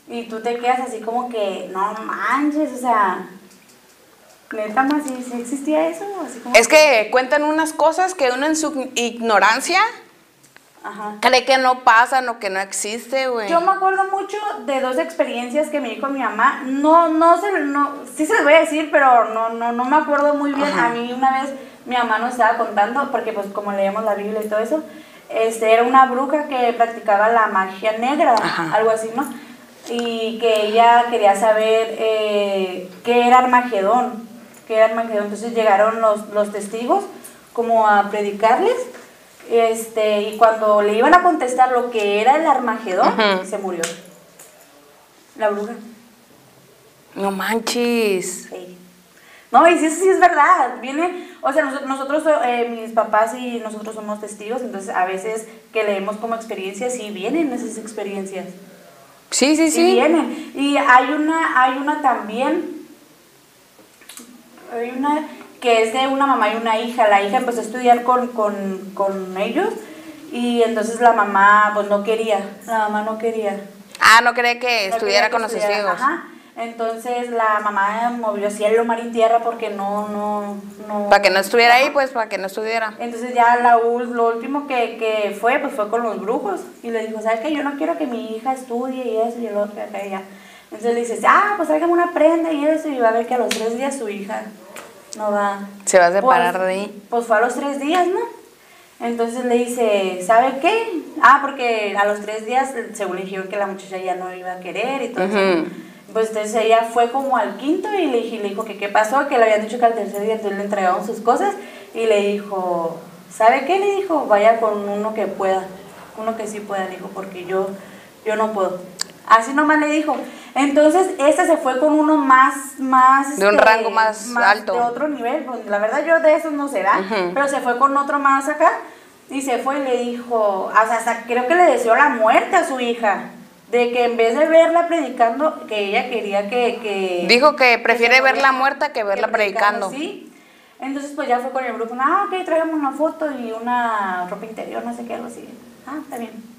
[SPEAKER 4] Y tú te quedas así como que, no manches, o sea, neta más, ¿sí, sí existía eso? Así como
[SPEAKER 3] Es que cuentan unas cosas que uno en su ignorancia
[SPEAKER 4] Ajá.
[SPEAKER 3] cree que no pasan o que no existe, güey.
[SPEAKER 4] Yo me acuerdo mucho de dos experiencias que me dijo mi mamá. No, no se, no, sí se les voy a decir, pero no, no, no me acuerdo muy bien.
[SPEAKER 3] Ajá.
[SPEAKER 4] A mí una vez mi mamá nos estaba contando, porque pues como leemos la Biblia y todo eso, este, era una bruja que practicaba la magia negra,
[SPEAKER 3] Ajá.
[SPEAKER 4] algo así, ¿no? Y que ella quería saber eh, qué era Armagedón, qué era Armagedón. Entonces llegaron los, los testigos como a predicarles. Este, y cuando le iban a contestar lo que era el Armagedón, se murió. La bruja.
[SPEAKER 3] No manches.
[SPEAKER 4] sí. No, y sí, sí es verdad. Viene, o sea, nosotros, nosotros eh, mis papás y nosotros somos testigos, entonces a veces que leemos como experiencias, sí vienen esas experiencias.
[SPEAKER 3] Sí, sí,
[SPEAKER 4] Sí,
[SPEAKER 3] sí.
[SPEAKER 4] vienen. Y hay una, hay una también, hay una que es de una mamá y una hija. La hija empezó a estudiar con, con, con ellos y entonces la mamá pues no quería, la mamá no quería.
[SPEAKER 3] Ah, no cree que
[SPEAKER 4] No
[SPEAKER 3] estudiara
[SPEAKER 4] quería
[SPEAKER 3] con
[SPEAKER 4] que
[SPEAKER 3] los testigos.
[SPEAKER 4] Ajá. Entonces la mamá movió cielo, mar y tierra porque no, no, no.
[SPEAKER 3] Para que no estuviera ahí, pues para que no estudiera.
[SPEAKER 4] Entonces ya la, lo último que, que fue, pues fue con los brujos. Y le dijo, ¿sabes qué? Yo no quiero que mi hija estudie y eso y el otro y acá y. Entonces le dices, ah, pues tráigame una prenda y eso. Y va a ver que a los tres días su hija no va.
[SPEAKER 3] Se va a separar
[SPEAKER 4] Pues-
[SPEAKER 3] de ahí.
[SPEAKER 4] Pues fue a los tres días, ¿no? Entonces le dice, ¿sabe qué? Ah, porque a los tres días, según le dijeron que la muchacha ya no iba a querer y todo eso. Pues entonces ella fue como al quinto y le, dije- le dijo que qué pasó, que le habían dicho que al tercer día entonces le entregaron sus cosas y le dijo, ¿sabe qué? Le dijo, vaya con uno que pueda, uno que sí pueda, le dijo, porque yo, yo no puedo. Así nomás le dijo. Entonces, esta se fue con uno más, más...
[SPEAKER 3] De un
[SPEAKER 4] este,
[SPEAKER 3] rango más alto.
[SPEAKER 4] De otro nivel. Pues, la verdad yo de esos no ¿verdad?
[SPEAKER 3] Ujú.
[SPEAKER 4] Pero se fue con otro más acá y se fue y le dijo, o sea, hasta creo que le deseó la muerte a su hija. De que en vez de verla predicando, que ella quería que... que
[SPEAKER 3] Dijo que prefiere verla muerta que verla predicando.
[SPEAKER 4] Sí. Entonces pues ya fue con el grupo, ah, ok, tráigame una foto y una ropa interior, no sé qué, algo así. Ah, está bien.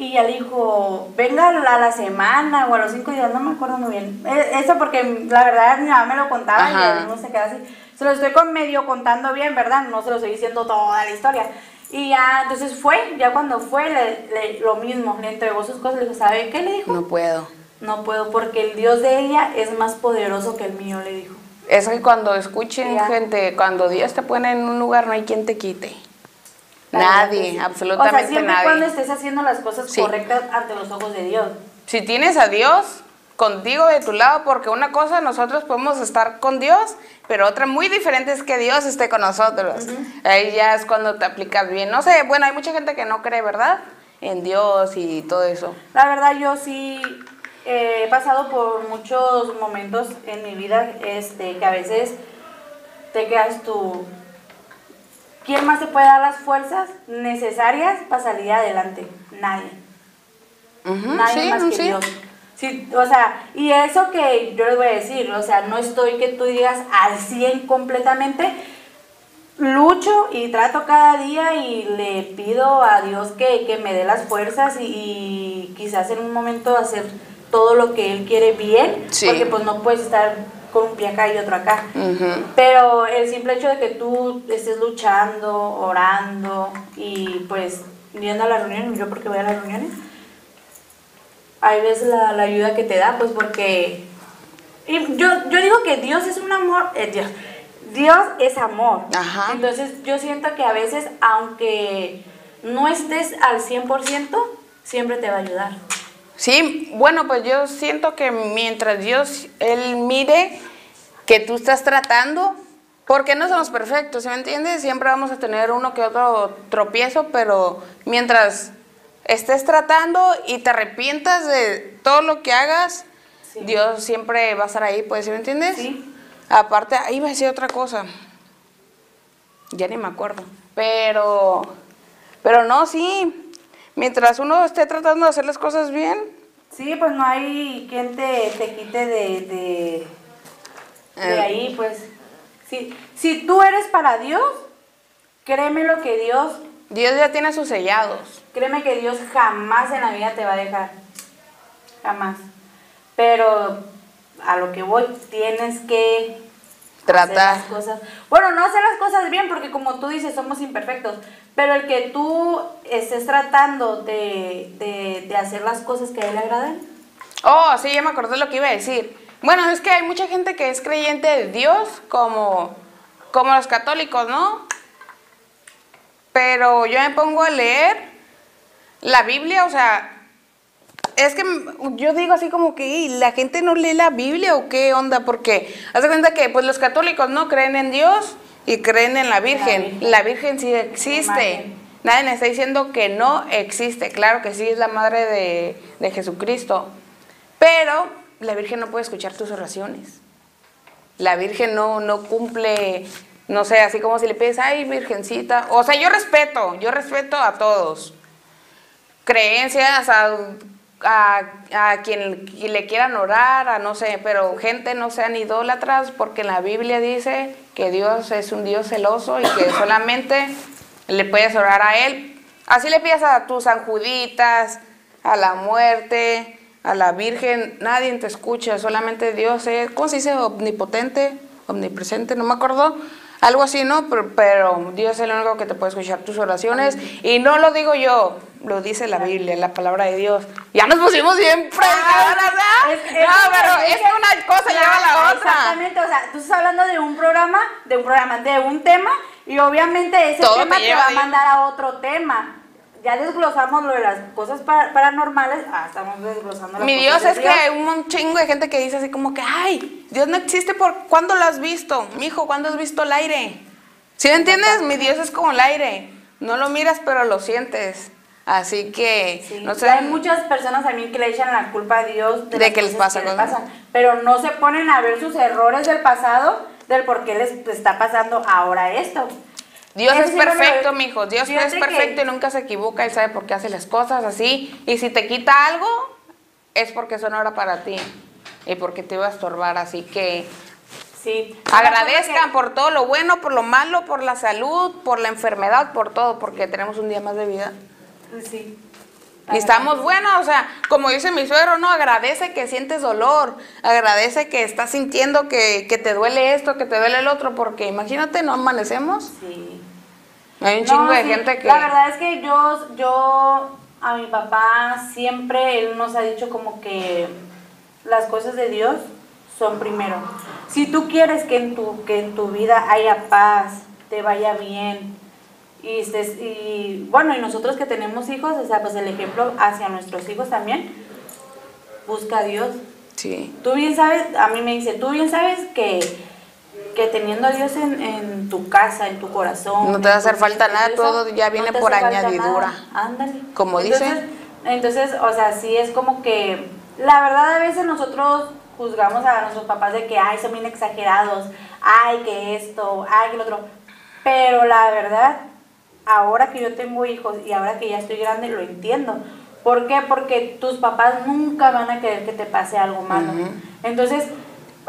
[SPEAKER 4] Y ya le dijo, venga a la semana o a los cinco días, no me acuerdo muy bien. Eh, Eso porque la verdad mi mamá me lo contaba
[SPEAKER 3] Ajá.
[SPEAKER 4] y no se queda así. Se lo estoy con medio contando bien, ¿verdad? No se lo estoy diciendo toda la historia. Y ya, entonces fue, ya cuando fue, le, le- lo mismo, le entregó sus cosas, le dijo, ¿sabe qué? Le dijo,
[SPEAKER 3] No puedo.
[SPEAKER 4] no puedo porque el Dios de ella es más poderoso que el mío, le dijo.
[SPEAKER 3] Es que cuando escuchen
[SPEAKER 4] Ya.
[SPEAKER 3] gente, cuando Dios te pone en un lugar, no hay quien te quite. Nadie,
[SPEAKER 4] sí.
[SPEAKER 3] absolutamente
[SPEAKER 4] O sea, siempre
[SPEAKER 3] nadie.
[SPEAKER 4] cuando estés haciendo las cosas
[SPEAKER 3] Sí.
[SPEAKER 4] correctas ante los ojos de Dios.
[SPEAKER 3] Si tienes a Dios contigo de tu lado, porque una cosa nosotros podemos estar con Dios, pero otra muy diferente es que Dios esté con nosotros. Ahí ya es cuando te aplicas bien. No sé, bueno, hay mucha gente que no cree, ¿verdad? En Dios y todo eso.
[SPEAKER 4] La verdad yo sí eh, he pasado por muchos momentos en mi vida este, que a veces te quedas tú. ¿Quién más te puede dar las fuerzas necesarias para salir adelante? Nadie. Nadie
[SPEAKER 3] sí,
[SPEAKER 4] más que
[SPEAKER 3] sí.
[SPEAKER 4] Dios. Sí, o sea, y eso que yo les voy a decir, o sea, no estoy que tú digas al 100 completamente, lucho y trato cada día y le pido a Dios que, que me dé las fuerzas y, y quizás en un momento hacer todo lo que Él quiere bien,
[SPEAKER 3] Sí.
[SPEAKER 4] porque pues no puedes estar con un pie acá y otro acá.
[SPEAKER 3] Ujú.
[SPEAKER 4] Pero el simple hecho de que tú estés luchando, orando y pues yendo a las reuniones, yo porque voy a las reuniones, hay veces la, la ayuda que te da, pues porque y yo, yo digo que Dios es un amor, eh, Dios, Dios es amor.
[SPEAKER 3] Ajá.
[SPEAKER 4] Entonces yo siento que a veces, aunque no estés al 100%, siempre te va a ayudar.
[SPEAKER 3] Sí, bueno, pues yo siento que mientras Dios, Él mire que tú estás tratando, porque no somos perfectos, ¿sí me entiendes? Siempre vamos a tener uno que otro tropiezo, pero mientras estés tratando y te arrepientas de todo lo que hagas,
[SPEAKER 4] Sí.
[SPEAKER 3] Dios siempre va a estar ahí, pues, ¿sí me entiendes?
[SPEAKER 4] Sí.
[SPEAKER 3] Aparte, ahí iba a decir otra cosa. Ya ni me acuerdo. Pero, pero no, sí. Mientras uno esté tratando de hacer las cosas bien,
[SPEAKER 4] Sí, pues no hay quien te, te quite de, de, de
[SPEAKER 3] Eh.
[SPEAKER 4] ahí, pues. Si, si tú eres para Dios, créeme lo que Dios,
[SPEAKER 3] Dios ya tiene sus sellados.
[SPEAKER 4] créeme que Dios jamás en la vida te va a dejar. Jamás. Pero a lo que voy, tienes que hacer
[SPEAKER 3] Tratar.
[SPEAKER 4] las cosas. Bueno, no hacer las cosas bien, porque como tú dices, somos imperfectos. Pero el que tú estés tratando de, de, de hacer las cosas que a él le agradan,
[SPEAKER 3] Oh, sí, ya me acordé lo que iba a decir. Bueno, es que hay mucha gente que es creyente de Dios, como, como los católicos, ¿no? Pero yo me pongo a leer la Biblia, o sea, es que yo digo así como que "¿Y la gente no lee la Biblia o qué onda, porque haz de cuenta que pues los católicos no creen en Dios y creen en la Virgen.
[SPEAKER 4] Virgen.
[SPEAKER 3] La Virgen sí existe. Nadie me está diciendo que no existe. Claro que sí es la madre de, de Jesucristo. Pero la Virgen no puede escuchar tus oraciones. La Virgen no, no cumple, no sé, así como si le pides, ay, Virgencita. O sea, yo respeto, yo respeto a todos. Creencias, a, a, a quien, le quieran orar, a no sé, pero gente no sean idólatras porque en la Biblia dice que Dios es un Dios celoso y que solamente le puedes orar a Él. Así le pides a tus anjuditas, a la muerte, a la Virgen, nadie te escucha, solamente Dios es, ¿cómo se dice? Omnipotente, omnipresente, no me acuerdo. Algo así, ¿no? Pero, pero Dios es el único que te puede escuchar tus oraciones. Y no lo digo yo, lo dice la Biblia, la palabra de Dios. Ya nos pusimos bien fregadas, ¿verdad?
[SPEAKER 4] Es- es
[SPEAKER 3] No, pero es que una cosa lleva a la
[SPEAKER 4] Claro,
[SPEAKER 3] otra.
[SPEAKER 4] Exactamente, o sea, tú estás hablando de un programa, de un programa, de un tema, y obviamente ese
[SPEAKER 3] Todo
[SPEAKER 4] tema
[SPEAKER 3] te
[SPEAKER 4] va a mandar a otro tema. Ya desglosamos lo de las cosas pa- paranormales, ah, estamos desglosando las
[SPEAKER 3] Mi
[SPEAKER 4] cosas
[SPEAKER 3] Dios
[SPEAKER 4] de
[SPEAKER 3] es que hay un chingo de gente que dice así como que, ay, Dios no existe por ¿cuándo lo has visto? Mijo, ¿cuándo has visto el aire? ¿Sí me entiendes? Mi Dios es como el aire. No lo miras, pero lo sientes. Así que,
[SPEAKER 4] Sí,
[SPEAKER 3] no
[SPEAKER 4] y
[SPEAKER 3] sé.
[SPEAKER 4] hay muchas personas también que le echan la culpa a Dios
[SPEAKER 3] De
[SPEAKER 4] las
[SPEAKER 3] que les pasa
[SPEAKER 4] que les pasan, pero no se ponen a ver sus errores del pasado, del por qué les está pasando ahora esto.
[SPEAKER 3] Dios
[SPEAKER 4] Eso
[SPEAKER 3] es
[SPEAKER 4] sí lo-
[SPEAKER 3] perfecto, mijo. Dios
[SPEAKER 4] Fíjate
[SPEAKER 3] es
[SPEAKER 4] que-
[SPEAKER 3] perfecto y nunca se equivoca. Él sabe por qué hace las cosas así. Y si te quita algo, es porque eso no era para ti. Y porque te iba a estorbar. Así que
[SPEAKER 4] Sí.
[SPEAKER 3] agradezcan por todo lo bueno, por lo malo, por la salud, por la enfermedad, por todo, porque tenemos un día más de vida.
[SPEAKER 4] Sí.
[SPEAKER 3] Y estamos buenos, o sea, como dice mi suegro, no, agradece que sientes dolor, agradece que estás sintiendo que, que te duele esto, que te duele el otro, porque imagínate, no amanecemos.
[SPEAKER 4] Sí.
[SPEAKER 3] Hay un
[SPEAKER 4] No,
[SPEAKER 3] chingo de
[SPEAKER 4] sí,
[SPEAKER 3] gente que...
[SPEAKER 4] La verdad es que yo, yo, a mi papá siempre, él nos ha dicho como que las cosas de Dios son primero. Si tú quieres que en tu, que en tu vida haya paz, te vaya bien, y, estés, y bueno, y nosotros que tenemos hijos, o sea, pues el ejemplo hacia nuestros hijos también, busca a Dios.
[SPEAKER 3] Sí.
[SPEAKER 4] Tú bien sabes, a mí me dice, tú bien sabes que, que teniendo a Dios en, en tu casa, en tu corazón.
[SPEAKER 3] No te va a hacer falta nada,
[SPEAKER 4] eso,
[SPEAKER 3] todo ya viene por añadidura.
[SPEAKER 4] Ándale.
[SPEAKER 3] Como
[SPEAKER 4] entonces,
[SPEAKER 3] dice.
[SPEAKER 4] Entonces, o sea, sí es como que, la verdad a veces nosotros juzgamos a nuestros papás de que, ay, son bien exagerados, ay, que esto, ay, que lo otro. Pero la verdad, ahora que yo tengo hijos y ahora que ya estoy grande, lo entiendo. ¿Por qué? Porque tus papás nunca van a querer que te pase algo malo. Entonces,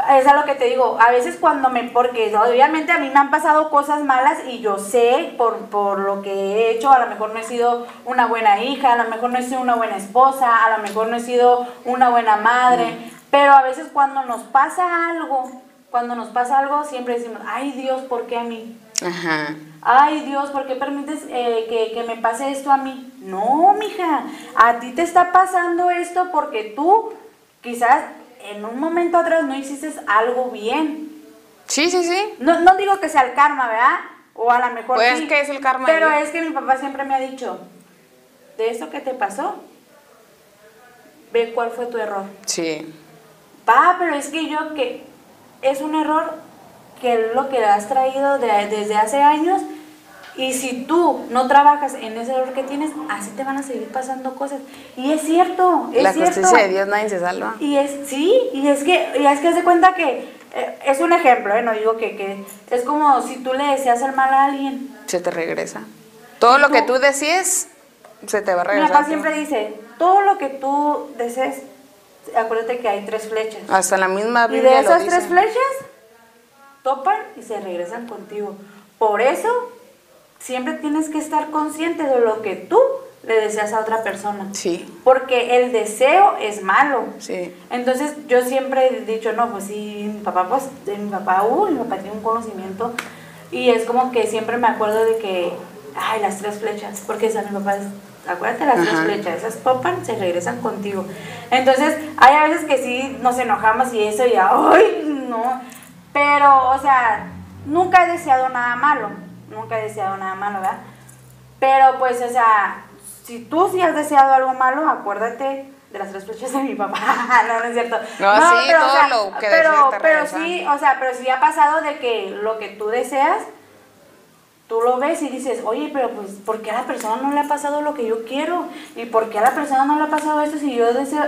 [SPEAKER 4] es a lo que te digo, a veces cuando me, porque obviamente a mí me han pasado cosas malas y yo sé por, por lo que he hecho, a lo mejor no he sido una buena hija, a lo mejor no he sido una buena esposa, a lo mejor no he sido una buena madre, pero a veces cuando nos pasa algo, cuando nos pasa algo, siempre decimos, ay Dios, ¿por qué a mí?
[SPEAKER 3] Ajá.
[SPEAKER 4] Ay Dios, ¿por qué permites eh, que, que me pase esto a mí? No, mija, a ti te está pasando esto porque tú quizás en un momento atrás no hiciste algo bien.
[SPEAKER 3] Sí, sí, sí.
[SPEAKER 4] No, no digo que sea el karma, ¿verdad? O a lo mejor
[SPEAKER 3] Pues
[SPEAKER 4] sí,
[SPEAKER 3] que es el karma
[SPEAKER 4] Pero es que mi papá siempre me ha dicho, de eso que te pasó, ve cuál fue tu error.
[SPEAKER 3] Sí.
[SPEAKER 4] Pa, pero es que yo que es un error que es lo que has traído de- desde hace años y si tú no trabajas en ese error que tienes, así te van a seguir pasando cosas. Y es cierto, es
[SPEAKER 3] La
[SPEAKER 4] cierto.
[SPEAKER 3] justicia de Dios nadie se salva.
[SPEAKER 4] Y es, sí, y es que, y es que se cuenta que, eh, es un ejemplo, eh, no digo que, que, es como si tú le deseas el mal a alguien.
[SPEAKER 3] Se te regresa. Todo lo que tú decides, se te va a
[SPEAKER 4] Mi
[SPEAKER 3] regresar.
[SPEAKER 4] papá siempre dice, todo lo que tú desees, acuérdate que hay tres flechas.
[SPEAKER 3] Hasta la misma
[SPEAKER 4] Y
[SPEAKER 3] Biblia
[SPEAKER 4] de esas
[SPEAKER 3] lo
[SPEAKER 4] tres flechas, topan y se regresan contigo. Por eso, siempre tienes que estar consciente de lo que tú le deseas a otra persona.
[SPEAKER 3] Sí,
[SPEAKER 4] Porque el deseo es malo.
[SPEAKER 3] sí.
[SPEAKER 4] Entonces, yo siempre he dicho, no, pues sí, mi papá, pues, mi papá, uh, mi papá tiene un conocimiento. Y es como que siempre me acuerdo de que, ay, las tres flechas, porque esa mi papá acuérdate las tres
[SPEAKER 3] Ajá.
[SPEAKER 4] flechas, esas topan, se regresan contigo. Entonces, hay a veces que sí nos enojamos y eso, y ay, no. Pero, o sea, nunca he deseado nada malo, nunca he deseado nada malo, ¿verdad? Pero, pues, o sea, si tú sí has deseado algo malo, acuérdate de las tres flechas de mi papá. no, no es cierto.
[SPEAKER 3] No, sí, todo lo que
[SPEAKER 4] pero, pero
[SPEAKER 3] regresa.
[SPEAKER 4] sí, o sea, pero sí ha pasado de que lo que tú deseas, tú lo ves y dices, oye, pero pues, ¿por qué a la persona no le ha pasado lo que yo quiero? ¿Y por qué a la persona no le ha pasado esto si yo deseo,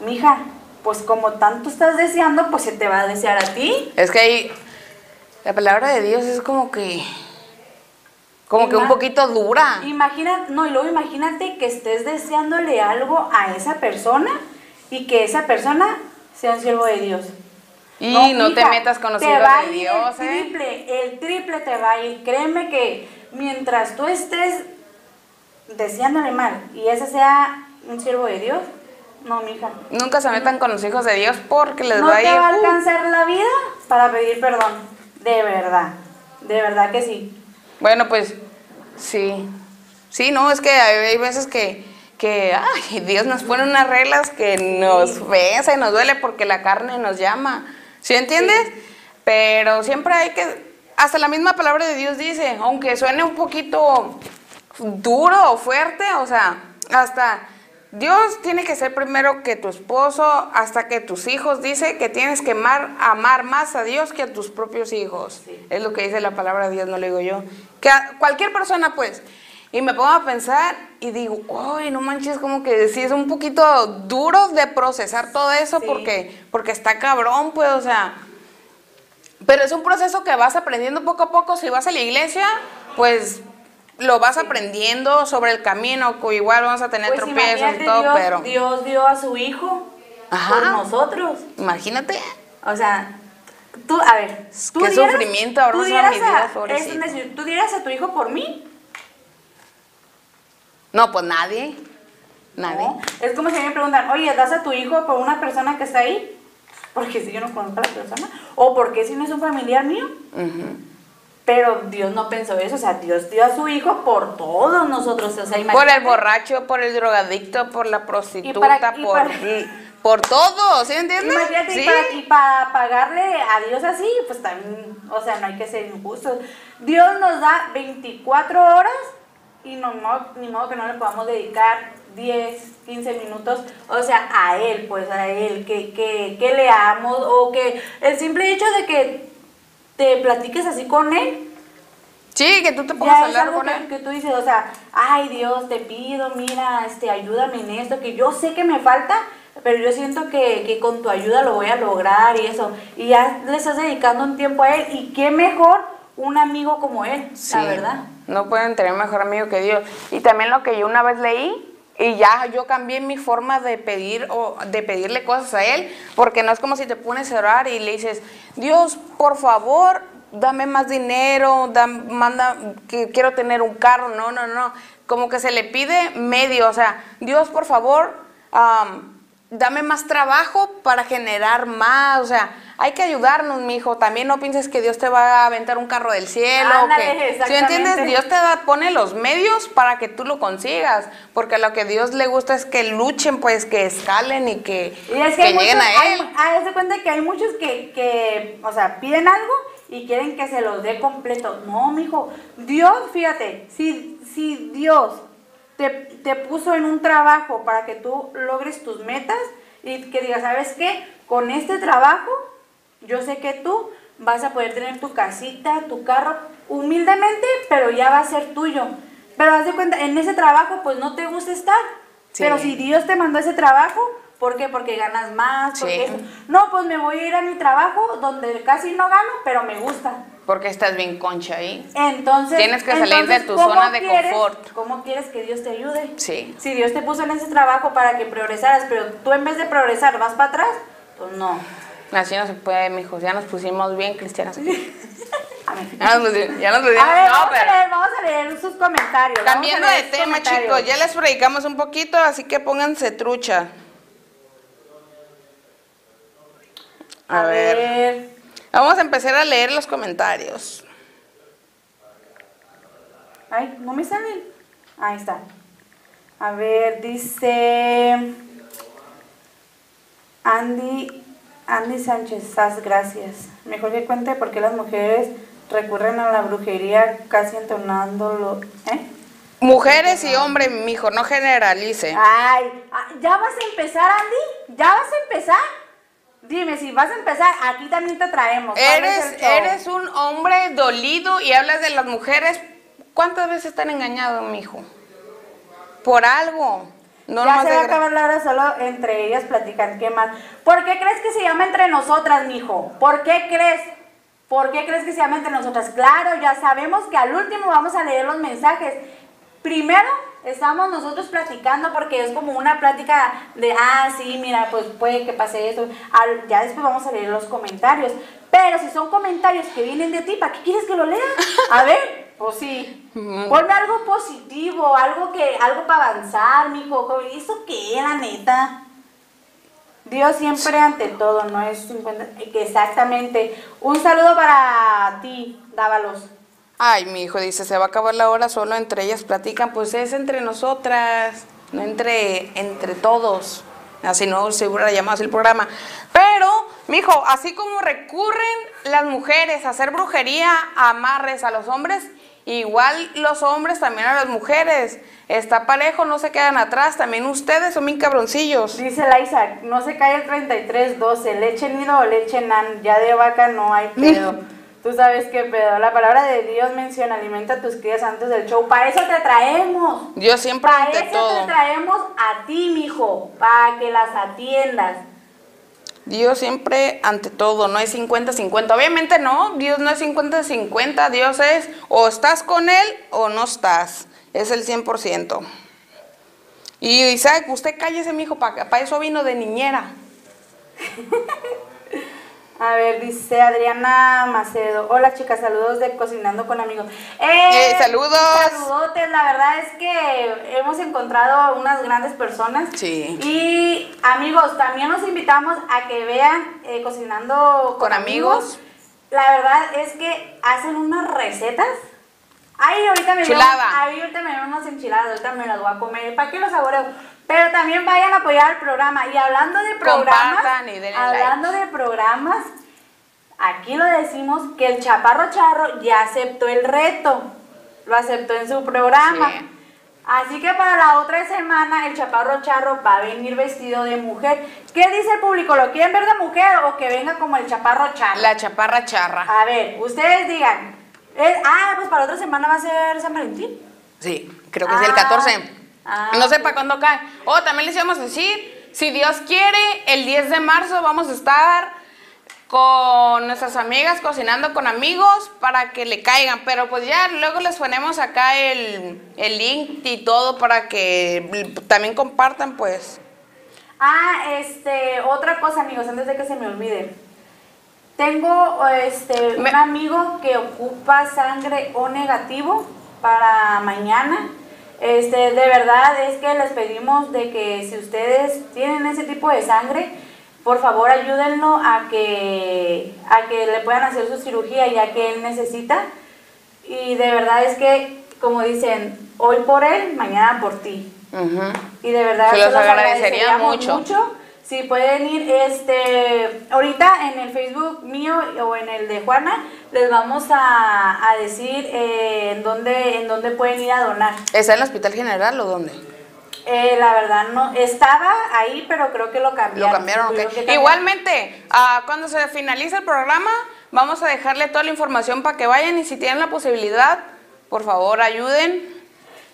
[SPEAKER 4] mija, pues como tanto estás deseando, pues se te va a desear a ti.
[SPEAKER 3] Es que ahí, la palabra de Dios es como que, como que un poquito dura.
[SPEAKER 4] Imagina, no, y luego imagínate que estés deseándole algo a esa persona y que esa persona sea un siervo de Dios.
[SPEAKER 3] Y no, te
[SPEAKER 4] hija,
[SPEAKER 3] metas con los
[SPEAKER 4] te a
[SPEAKER 3] de Dios,
[SPEAKER 4] el
[SPEAKER 3] ¿eh?
[SPEAKER 4] triple, el triple te va a ir. Créeme que mientras tú estés deseándole mal y ese sea un siervo de Dios, no, mija.
[SPEAKER 3] Nunca se metan con los hijos de Dios porque les
[SPEAKER 4] No
[SPEAKER 3] va a
[SPEAKER 4] te
[SPEAKER 3] ir.
[SPEAKER 4] va a
[SPEAKER 3] uh,
[SPEAKER 4] alcanzar la vida para pedir perdón. De verdad. De verdad que sí.
[SPEAKER 3] Bueno, pues sí. Sí, no, es que hay, hay veces que, que ay, Dios nos pone unas reglas que nos pesa y nos duele porque la carne nos llama. ¿Sí entiendes? Pero siempre hay que, hasta la misma palabra de Dios dice, aunque suene un poquito duro o fuerte, o sea, hasta Dios tiene que ser primero que tu esposo, hasta que tus hijos, dice que tienes que amar, amar más a Dios que a tus propios hijos. Es lo que dice la palabra de Dios, no lo digo yo. Que cualquier persona, pues. Y me pongo a pensar y digo, ay, no manches, como que sí es un poquito duro de procesar todo eso
[SPEAKER 4] Sí.
[SPEAKER 3] porque, porque está cabrón, pues, o sea. Pero es un proceso que vas aprendiendo poco a poco. Si vas a la iglesia, pues lo vas aprendiendo sobre el camino. que Igual vamos a tener
[SPEAKER 4] Pues
[SPEAKER 3] tropiezos y todo,
[SPEAKER 4] Dios,
[SPEAKER 3] pero
[SPEAKER 4] Dios dio a su hijo
[SPEAKER 3] Ajá.
[SPEAKER 4] por nosotros.
[SPEAKER 3] imagínate.
[SPEAKER 4] O sea, tú, a ver, tú
[SPEAKER 3] Qué sufrimiento habrá
[SPEAKER 4] tú a- es decir, ¿Tú dieras a tu hijo por mí?
[SPEAKER 3] No, pues nadie. Nadie.
[SPEAKER 4] No. Es como si me preguntan, oye, ¿das a tu hijo por una persona que está ahí? Porque si yo no conozco a la persona. O porque si no es un familiar mío. Pero Dios no pensó eso. O sea, Dios dio a su hijo por todos nosotros. O sea,
[SPEAKER 3] Por el borracho, por el drogadicto, por la prostituta,
[SPEAKER 4] para-
[SPEAKER 3] por,
[SPEAKER 4] para-
[SPEAKER 3] por todo, ¿sí entiendes?
[SPEAKER 4] Imagínate,
[SPEAKER 3] Sí.
[SPEAKER 4] y, para, y para pagarle a Dios así, pues también, o sea, no hay que ser injustos. Dios nos da 24 horas y no, no, ni modo que no le podamos dedicar 10, 15 minutos, o sea, a Él, pues a Él, que, que, que leamos o que el simple hecho de que te platiques así con Él,
[SPEAKER 3] Sí, que tú te pongas a
[SPEAKER 4] ya es
[SPEAKER 3] hablar
[SPEAKER 4] algo
[SPEAKER 3] con
[SPEAKER 4] que,
[SPEAKER 3] él.
[SPEAKER 4] que tú dices, o sea, ay Dios, te pido, mira, este, ayúdame en esto, que yo sé que me falta, pero yo siento que, que con tu ayuda lo voy a lograr y eso. Y ya le estás dedicando un tiempo a él, y qué mejor un amigo como él,
[SPEAKER 3] Sí,
[SPEAKER 4] la verdad.
[SPEAKER 3] No pueden tener mejor amigo que Dios. Y también lo que yo una vez leí, y ya yo cambié mi forma de pedir o de pedirle cosas a Él, porque no es como si te pones a orar y le dices, Dios, por favor, dame más dinero, dam- manda, que quiero tener un carro. No, no, no. Como que se le pide medio, o sea, Dios, por favor, dame más trabajo para generar más, o sea, hay que ayudarnos, mijo. También no pienses que Dios te va a aventar un carro del cielo,
[SPEAKER 4] Ándale,
[SPEAKER 3] que, ¿sí
[SPEAKER 4] exactamente.
[SPEAKER 3] entiendes? Dios te da, pone los medios para que tú lo consigas, porque lo que Dios le gusta es que luchen, pues, que escalen y que,
[SPEAKER 4] Y es que,
[SPEAKER 3] que
[SPEAKER 4] hay
[SPEAKER 3] lleguen
[SPEAKER 4] muchos,
[SPEAKER 3] a
[SPEAKER 4] hay-
[SPEAKER 3] Él.
[SPEAKER 4] haz de cuenta que hay muchos que, que, o sea, piden algo y quieren que se los dé completo. No, mijo, Dios, fíjate, si, si Dios te, te puso en un trabajo para que tú logres tus metas y que digas, ¿sabes qué? Con este trabajo, yo sé que tú vas a poder tener tu casita, tu carro, humildemente, pero ya va a ser tuyo. Pero haz de cuenta, en ese trabajo, pues no te gusta estar.
[SPEAKER 3] Sí.
[SPEAKER 4] Pero si Dios te mandó ese trabajo, ¿por qué? Porque ganas más,
[SPEAKER 3] Sí.
[SPEAKER 4] porque. No, pues me voy a ir a mi trabajo donde casi no gano, pero me gusta.
[SPEAKER 3] Porque estás bien concha ahí.
[SPEAKER 4] Entonces,
[SPEAKER 3] Tienes que salir de tu
[SPEAKER 4] ¿cómo
[SPEAKER 3] zona de
[SPEAKER 4] quieres-
[SPEAKER 3] confort.
[SPEAKER 4] ¿Cómo quieres que Dios te ayude?
[SPEAKER 3] Sí.
[SPEAKER 4] Si Dios te puso en ese trabajo para que progresaras, pero tú en vez de progresar vas para atrás, pues no.
[SPEAKER 3] Así no se puede, mijos. Ya nos pusimos bien cristianos. Ya nos pusimos, ya nos pusimos-
[SPEAKER 4] A ver,
[SPEAKER 3] no,
[SPEAKER 4] vamos,
[SPEAKER 3] pero-
[SPEAKER 4] a leer, vamos a leer sus comentarios.
[SPEAKER 3] Cambiando de tema, chicos, ya les predicamos un poquito, así que pónganse trucha. A, ver. Vamos a empezar a leer los comentarios.
[SPEAKER 4] Ay, no me salen. Ahí está. A ver, dice Andy, Andy Sánchez, Sas, gracias. Mejor que cuente por qué las mujeres recurren a la brujería casi entonándolo. ¿Eh?
[SPEAKER 3] Mujeres y hombres, mijo, no generalice.
[SPEAKER 4] Ay, ah, ¿ya vas a empezar, Andy? ¿Ya vas a empezar? Dime, si vas a empezar, aquí también te traemos. ¿Cuál es
[SPEAKER 3] Eres, eres un hombre dolido y hablas de las mujeres. ¿Cuántas veces están engañados, mijo? Por algo. No
[SPEAKER 4] ya se va a acabar la hora, solo entre ellas platican. ¿Qué más? ¿Por qué crees que se llama entre nosotras, mijo? ¿Por qué crees? ¿Por qué crees que se llama entre nosotras? Claro, ya sabemos que al último vamos a leer los mensajes. Primero estamos nosotros platicando porque es como una plática de, ah, sí, mira, pues puede que pase esto. Al- ya después vamos a leer los comentarios. Pero si son comentarios que vienen de ti, ¿para qué quieres que lo lea? A ver, pues sí. Ponme algo positivo, algo que, algo para avanzar, mijo. ¿Eso qué, la neta? Dios siempre ante todo, no es 50, que exactamente. Un saludo para ti, Dávalos.
[SPEAKER 3] Ay, mi hijo dice, se va a acabar la hora, solo entre ellas platican. Pues es entre nosotras, no entre, entre todos. Así no se hubiera llamado así el programa. Pero, mijo, así como recurren las mujeres a hacer brujería, a amarres a los hombres, igual los hombres también a las mujeres. Está parejo, no se quedan atrás. También ustedes son bien cabroncillos.
[SPEAKER 4] Dice la Isaac, no se cae el 3312, leche nido o leche nan, ya de vaca no hay pedo. Tú sabes qué pedo. La palabra de Dios menciona, alimenta a tus crías antes del show. Para eso te traemos.
[SPEAKER 3] Dios siempre
[SPEAKER 4] Para eso
[SPEAKER 3] todo.
[SPEAKER 4] te traemos a ti, mijo, para que las atiendas.
[SPEAKER 3] Dios siempre ante todo, no es 50-50. Obviamente no, Dios no es 50-50, Dios es o estás con Él o no estás. Es el 100%. Y Isaac, usted cállese, mijo, para eso vino de niñera.
[SPEAKER 4] A ver, dice Adriana Macedo. Hola chicas, saludos de Cocinando con Amigos.
[SPEAKER 3] Eh, saludos.
[SPEAKER 4] Saludotes, la verdad es que hemos encontrado unas grandes personas.
[SPEAKER 3] Sí.
[SPEAKER 4] Y amigos, también los invitamos a que vean eh, Cocinando con,
[SPEAKER 3] Con amigos.
[SPEAKER 4] La verdad es que hacen unas recetas. Ay, ahorita me
[SPEAKER 3] Chulada.
[SPEAKER 4] ay, ahorita me dieron unas enchiladas, ahorita me las voy a comer. ¿Para qué los saboreo? Pero también vayan a apoyar el programa. Y hablando de programas, hablando de programas, aquí lo decimos que el Chaparro Charro ya aceptó el reto. Lo aceptó en su programa.
[SPEAKER 3] Sí.
[SPEAKER 4] Así que para la otra semana el Chaparro Charro va a venir vestido de mujer. ¿Qué dice el público? ¿Lo quieren ver de mujer o que venga como el Chaparro Charro?
[SPEAKER 3] La chaparra charra.
[SPEAKER 4] A ver, ustedes digan. Es- ah, pues para la otra semana va a ser San Valentín.
[SPEAKER 3] Sí, creo que es el
[SPEAKER 4] Ah.
[SPEAKER 3] 14.
[SPEAKER 4] Ah,
[SPEAKER 3] no sé para cuándo cae. Oh, también les íbamos a decir, si Dios quiere, el 10 de marzo vamos a estar con nuestras amigas cocinando con amigos para que le caigan. Pero pues ya luego les ponemos acá el, el link y todo para que también compartan pues.
[SPEAKER 4] Ah, este, otra cosa, amigos, antes de que se me olvide. Tengo este,
[SPEAKER 3] Me-
[SPEAKER 4] un amigo que ocupa sangre O negativo para mañana. Este, de verdad es que les pedimos de que si ustedes tienen ese tipo de sangre, por favor ayúdenlo a que, a que le puedan hacer su cirugía ya que él necesita. Y de verdad es que, como dicen, hoy por él, mañana por ti. Y de verdad
[SPEAKER 3] Se los
[SPEAKER 4] los
[SPEAKER 3] agradecería mucho.
[SPEAKER 4] Si pueden ir, este, ahorita en el Facebook mío o en el de Juana, les vamos a, a decir eh, en, dónde, en dónde pueden ir a donar.
[SPEAKER 3] ¿Está en el hospital general o dónde?
[SPEAKER 4] Eh, la verdad no, estaba ahí, pero creo que lo cambiaron.
[SPEAKER 3] Lo cambiaron, ok. Igualmente, ah, cuando se finalice el programa, vamos a dejarle toda la información para que vayan y si tienen la posibilidad, por favor, ayuden.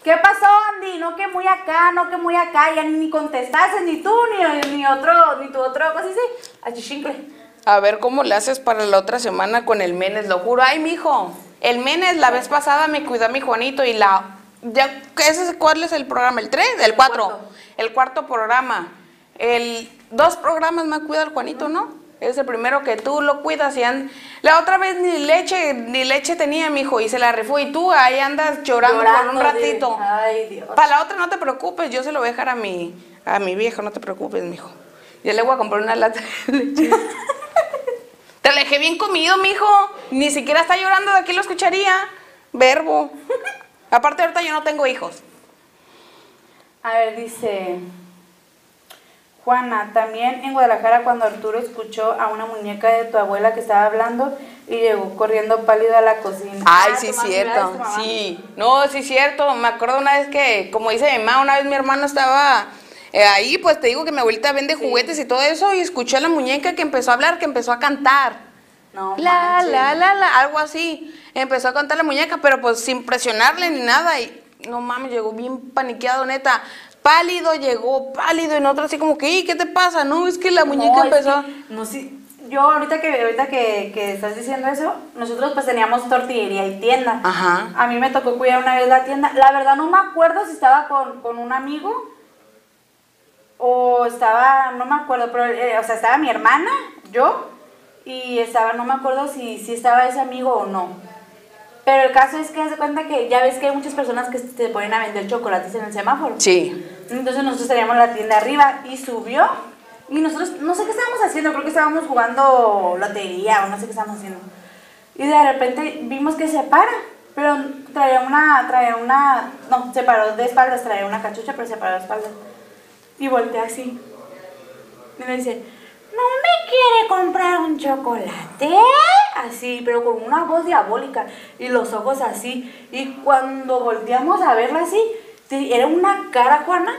[SPEAKER 4] ¿Qué pasó, Andy? No que muy acá, no que muy acá, ya ni contestaste, ni tú, ni, ni otro, ni tu otro, ¿cómo se dice? Achichincle.
[SPEAKER 3] A ver cómo le haces para la otra semana con el Menes, lo juro. Ay, mijo, el Menes la vez pasada me cuidó a mi Juanito y la... Ya, ¿ese, ¿Cuál es el programa? ¿El 3? ¿El 4?
[SPEAKER 4] cuarto.
[SPEAKER 3] El cuarto programa. El dos programas me cuida el Juanito, ¿no? Es el primero que tú lo cuidas y and- La otra vez ni leche, ni leche tenía mi hijo y se la rifó y tú ahí andas llorando, por un ratito.
[SPEAKER 4] Ay, Dios.
[SPEAKER 3] Para la otra no te preocupes, yo se lo voy a dejar a mi, a mi viejo, no te preocupes, mijo. Yo le voy a comprar una lata de leche. te lo dejé bien comido, mijo. Ni siquiera está llorando, de aquí lo escucharía. Verbo. Aparte ahorita yo no tengo hijos.
[SPEAKER 4] A ver, dice Juana, también en Guadalajara cuando Arturo escuchó a una muñeca de tu abuela que estaba hablando y llegó corriendo pálido a la cocina.
[SPEAKER 3] Ay,
[SPEAKER 4] Ah,
[SPEAKER 3] sí, cierto. Sí. No, sí, cierto. Me acuerdo una vez que, como dice mi mamá, una vez mi hermano estaba eh, ahí, pues te digo que mi abuelita vende juguetes y todo eso, y escuché a la muñeca que empezó a hablar, que empezó a cantar.
[SPEAKER 4] No,
[SPEAKER 3] La, la, la, la, algo así. Empezó a cantar la muñeca, pero pues sin presionarle ni nada. Y no mames, llegó bien paniqueado, neta. Pálido llegó, pálido, y nosotros así como que, "Ey, ¿qué te pasa? No, es que la muñeca
[SPEAKER 4] No,
[SPEAKER 3] empezó.
[SPEAKER 4] que- no, sí. Yo ahorita que ahorita que, que estás diciendo eso, nosotros pues teníamos tortillería y tienda.
[SPEAKER 3] Ajá.
[SPEAKER 4] A mí me tocó cuidar una vez la tienda. La verdad no me acuerdo si estaba con, con un amigo o estaba, no me acuerdo, pero, eh, o sea, estaba mi hermana, yo, y estaba, no me acuerdo si, si estaba ese amigo o no. Pero el caso es que haz de cuenta que ya ves que hay muchas personas que te ponen a vender chocolates en el semáforo.
[SPEAKER 3] Sí.
[SPEAKER 4] Entonces nosotros teníamos la tienda arriba y subió. Y nosotros, no sé qué estábamos haciendo, creo que estábamos jugando lotería o no sé qué estábamos haciendo. Y de repente vimos que se para, pero traía una, traía una, no, se paró de espaldas, traía una cachucha, pero se paró de espaldas. Y voltea así. Y me dice, ¿no me quiere comprar un chocolate? Así, pero con una voz diabólica y los ojos así. Y cuando volteamos a verla así, sí, era una cara, Juana.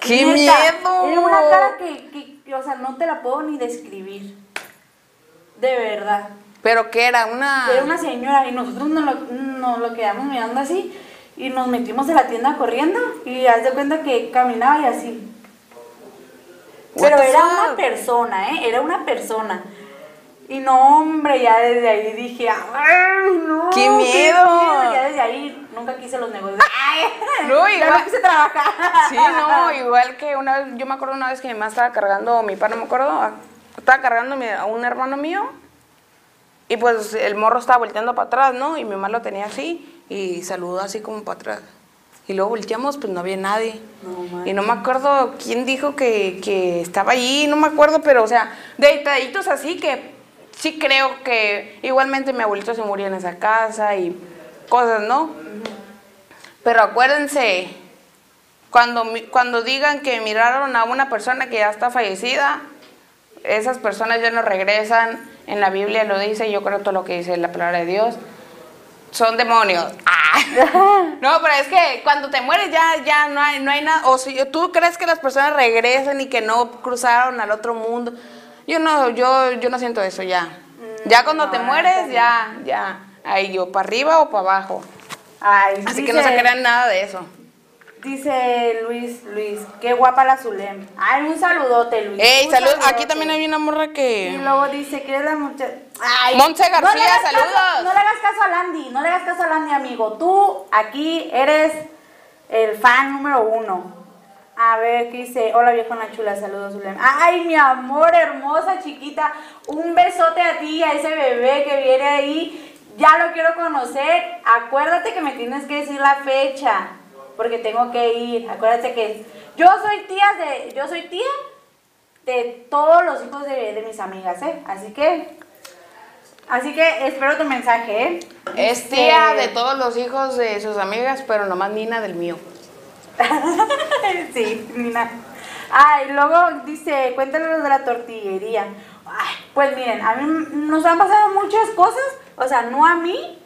[SPEAKER 3] ¡Qué
[SPEAKER 4] Neta,
[SPEAKER 3] miedo!
[SPEAKER 4] Era una cara que, que- que, o sea, no te la puedo ni describir. De verdad.
[SPEAKER 3] Pero que era una.
[SPEAKER 4] Era una señora y nosotros nos lo, nos lo quedamos mirando así y nos metimos en la tienda corriendo y haz de cuenta que caminaba y así. Pero era una persona, ¿eh? Era una persona. Y no, hombre, ya desde ahí dije, ¡ay, no!
[SPEAKER 3] ¡Qué miedo!
[SPEAKER 4] Ya desde ahí nunca quise los negocios. ¡Ay!
[SPEAKER 3] No,
[SPEAKER 4] ya
[SPEAKER 3] igual-
[SPEAKER 4] no quise trabajar.
[SPEAKER 3] Sí, no, igual que una vez, yo me acuerdo una vez que mi mamá estaba cargando, mi papá no me acuerdo, estaba cargando a un hermano mío y pues el morro estaba volteando para atrás, ¿no? Y mi mamá lo tenía así y saludó así como para atrás. Y luego volteamos, pues no había nadie.
[SPEAKER 4] No
[SPEAKER 3] y no me acuerdo quién dijo que, que estaba allí, no me acuerdo, pero o sea, de detallitos así que sí creo que igualmente mi abuelito se murió en esa casa y cosas, ¿no? Pero acuérdense, cuando, cuando digan que miraron a una persona que ya está fallecida, esas personas ya no regresan. En la Biblia lo dice, yo creo todo lo que dice la palabra de Dios. Son demonios. Ah. No, pero es que cuando te mueres ya, ya no hay, no hay nada. O si tú crees que las personas regresan y que no cruzaron al otro mundo. Yo no, yo, yo no siento eso ya. Ya cuando te mueres, ya, ya. Ahí yo, para arriba o para abajo.
[SPEAKER 4] Ay,
[SPEAKER 3] Así que no se
[SPEAKER 4] dice-
[SPEAKER 3] crean nada de eso.
[SPEAKER 4] Dice Luis, Luis, qué guapa la Zulem. Ay, un saludote, Luis.
[SPEAKER 3] Ey, salud. Aquí también hay una morra
[SPEAKER 4] Y
[SPEAKER 3] que.
[SPEAKER 4] luego dice que es la muchacha. Ay,
[SPEAKER 3] Montse García,
[SPEAKER 4] no le hagas caso-
[SPEAKER 3] saludos.
[SPEAKER 4] no le hagas caso a Landy, no le hagas caso a Landy, amigo. Tú aquí eres el fan número uno. A ver, ¿qué dice? Hola viejona chula, saludos, Zulem. Ay, mi amor, hermosa, chiquita. Un besote a ti, a ese bebé que viene ahí. Ya lo quiero conocer. Acuérdate que me tienes que decir la fecha. Porque tengo que ir. Acuérdate que yo soy tía de. Yo soy tía de todos los hijos de, de mis amigas, ¿eh? Así que. Así que espero tu mensaje, ¿eh?
[SPEAKER 3] Es
[SPEAKER 4] Dice-
[SPEAKER 3] tía de todos los hijos de sus amigas, pero nomás Nina del mío.
[SPEAKER 4] sí, Nina. Ay, luego dice, cuéntanos de la tortillería. Ay, pues miren, a mí nos han pasado muchas cosas, o sea, no a mí,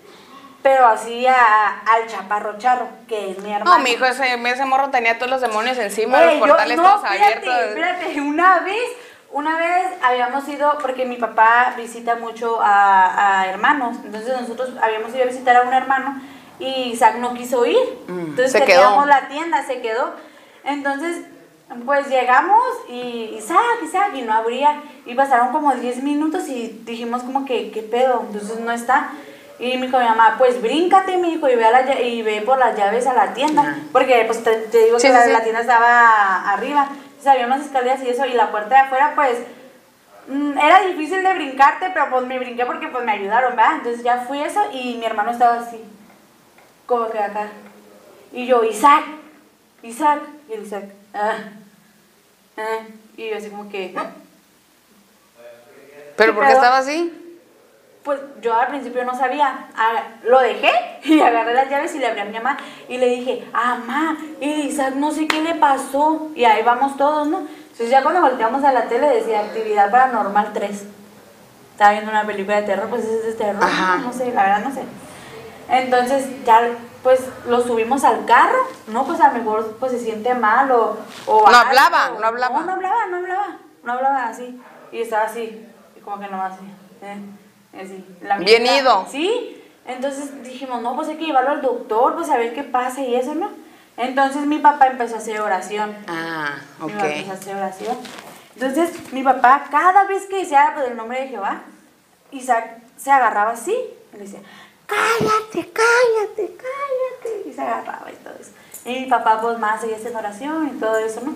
[SPEAKER 4] pero así a- al chaparro charro, que es mi hermano.
[SPEAKER 3] No, mi hijo, ese, ese morro tenía todos los demonios encima,
[SPEAKER 4] Ey,
[SPEAKER 3] los
[SPEAKER 4] yo-
[SPEAKER 3] portales
[SPEAKER 4] no,
[SPEAKER 3] todos
[SPEAKER 4] espérate,
[SPEAKER 3] abiertos.
[SPEAKER 4] Espérate, una vez, una vez habíamos ido, porque mi papá visita mucho a, a hermanos, entonces nosotros habíamos ido a visitar a un hermano y Isaac no quiso ir.
[SPEAKER 3] Mm,
[SPEAKER 4] entonces
[SPEAKER 3] se quedó.
[SPEAKER 4] la tienda, se quedó. Entonces, pues llegamos y Isaac, Isaac, y no abría. Y pasaron como 10 minutos y dijimos como que, ¿qué pedo? Entonces no está. Y me dijo mi mamá, pues bríncate, mi hijo, y ve, a la y ve por las llaves a la tienda. Porque pues te, te digo
[SPEAKER 3] Sí,
[SPEAKER 4] que
[SPEAKER 3] sí,
[SPEAKER 4] la,
[SPEAKER 3] sí.
[SPEAKER 4] la tienda estaba arriba. Entonces había unas escaleras y eso, y la puerta de afuera, pues, mm, era difícil de brincarte, pero pues me brinqué porque pues me ayudaron, ¿verdad? Entonces ya fui eso y mi hermano estaba así, como que acá. Y yo, Isaac, Isaac, y el Isaac, ah, ah, y yo así como que.
[SPEAKER 3] ¿Pero
[SPEAKER 4] ¿Qué
[SPEAKER 3] por qué estaba así?
[SPEAKER 4] pues yo al principio no sabía, Ah, lo dejé y agarré las llaves y le abrí a mi mamá y le dije, mamá, y Isaac no sé qué le pasó, y ahí vamos todos, ¿no? Entonces ya cuando volteamos a la tele decía actividad paranormal 3. Estaba viendo una película de terror, pues es de terror,
[SPEAKER 3] Ajá.
[SPEAKER 4] no sé, la verdad no sé. Entonces ya pues lo subimos al carro, ¿no? Pues a lo mejor pues se siente mal o... o
[SPEAKER 3] No
[SPEAKER 4] algo.
[SPEAKER 3] hablaba, no hablaba.
[SPEAKER 4] No, no hablaba, no hablaba, no hablaba así. Y estaba así, y como que nomás así, ¿eh? Así, la
[SPEAKER 3] Bien ido.
[SPEAKER 4] Sí, entonces dijimos, no, pues hay que llevarlo al doctor, pues a ver qué pasa y eso, ¿no? Entonces mi papá empezó a hacer oración.
[SPEAKER 3] Ah,
[SPEAKER 4] Mi papá empezó a
[SPEAKER 3] ok.
[SPEAKER 4] hacer oración. Entonces mi papá, cada vez que decía pues, el nombre de Jehová, Isaac se agarraba así y le decía, cállate, cállate, cállate. Y se agarraba y todo eso. Y mi papá pues más seguía haciendo oración y todo eso, ¿no?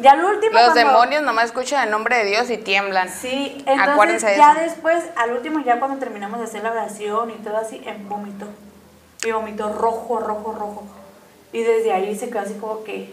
[SPEAKER 4] Y al último
[SPEAKER 3] Los
[SPEAKER 4] cuando-
[SPEAKER 3] demonios nomás escuchan el nombre de Dios y tiemblan.
[SPEAKER 4] Sí, entonces
[SPEAKER 3] Acuérdense de
[SPEAKER 4] ya
[SPEAKER 3] eso.
[SPEAKER 4] después, al último, ya cuando terminamos de hacer la oración y todo así, en vomitó. Y vomitó rojo, rojo, rojo. Y desde ahí se quedó así como que...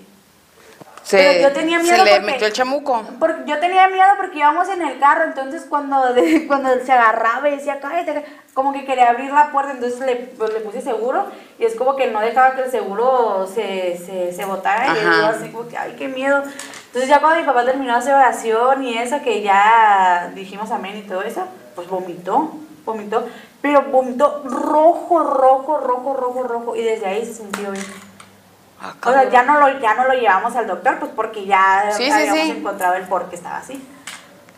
[SPEAKER 3] Se,
[SPEAKER 4] Pero yo tenía miedo
[SPEAKER 3] se le
[SPEAKER 4] porque-
[SPEAKER 3] metió el chamuco.
[SPEAKER 4] Porque yo tenía miedo porque íbamos en el carro, entonces cuando, de- cuando se agarraba y decía, cállate", como que quería abrir la puerta, entonces le, pues, le puse seguro y es como que no dejaba que el seguro se, se, se botara y yo así como que, ay, qué miedo. Entonces ya cuando mi papá terminó hacer oración y eso, que ya dijimos amén y todo eso, pues vomitó, vomitó, pero vomitó rojo, rojo, rojo, rojo, rojo y desde ahí se sintió bien.
[SPEAKER 3] Ah,
[SPEAKER 4] O sea, ya no lo, ya no lo llevamos al doctor, pues porque ya
[SPEAKER 3] Sí, sí,
[SPEAKER 4] habíamos
[SPEAKER 3] sí.
[SPEAKER 4] encontrado el por qué estaba así.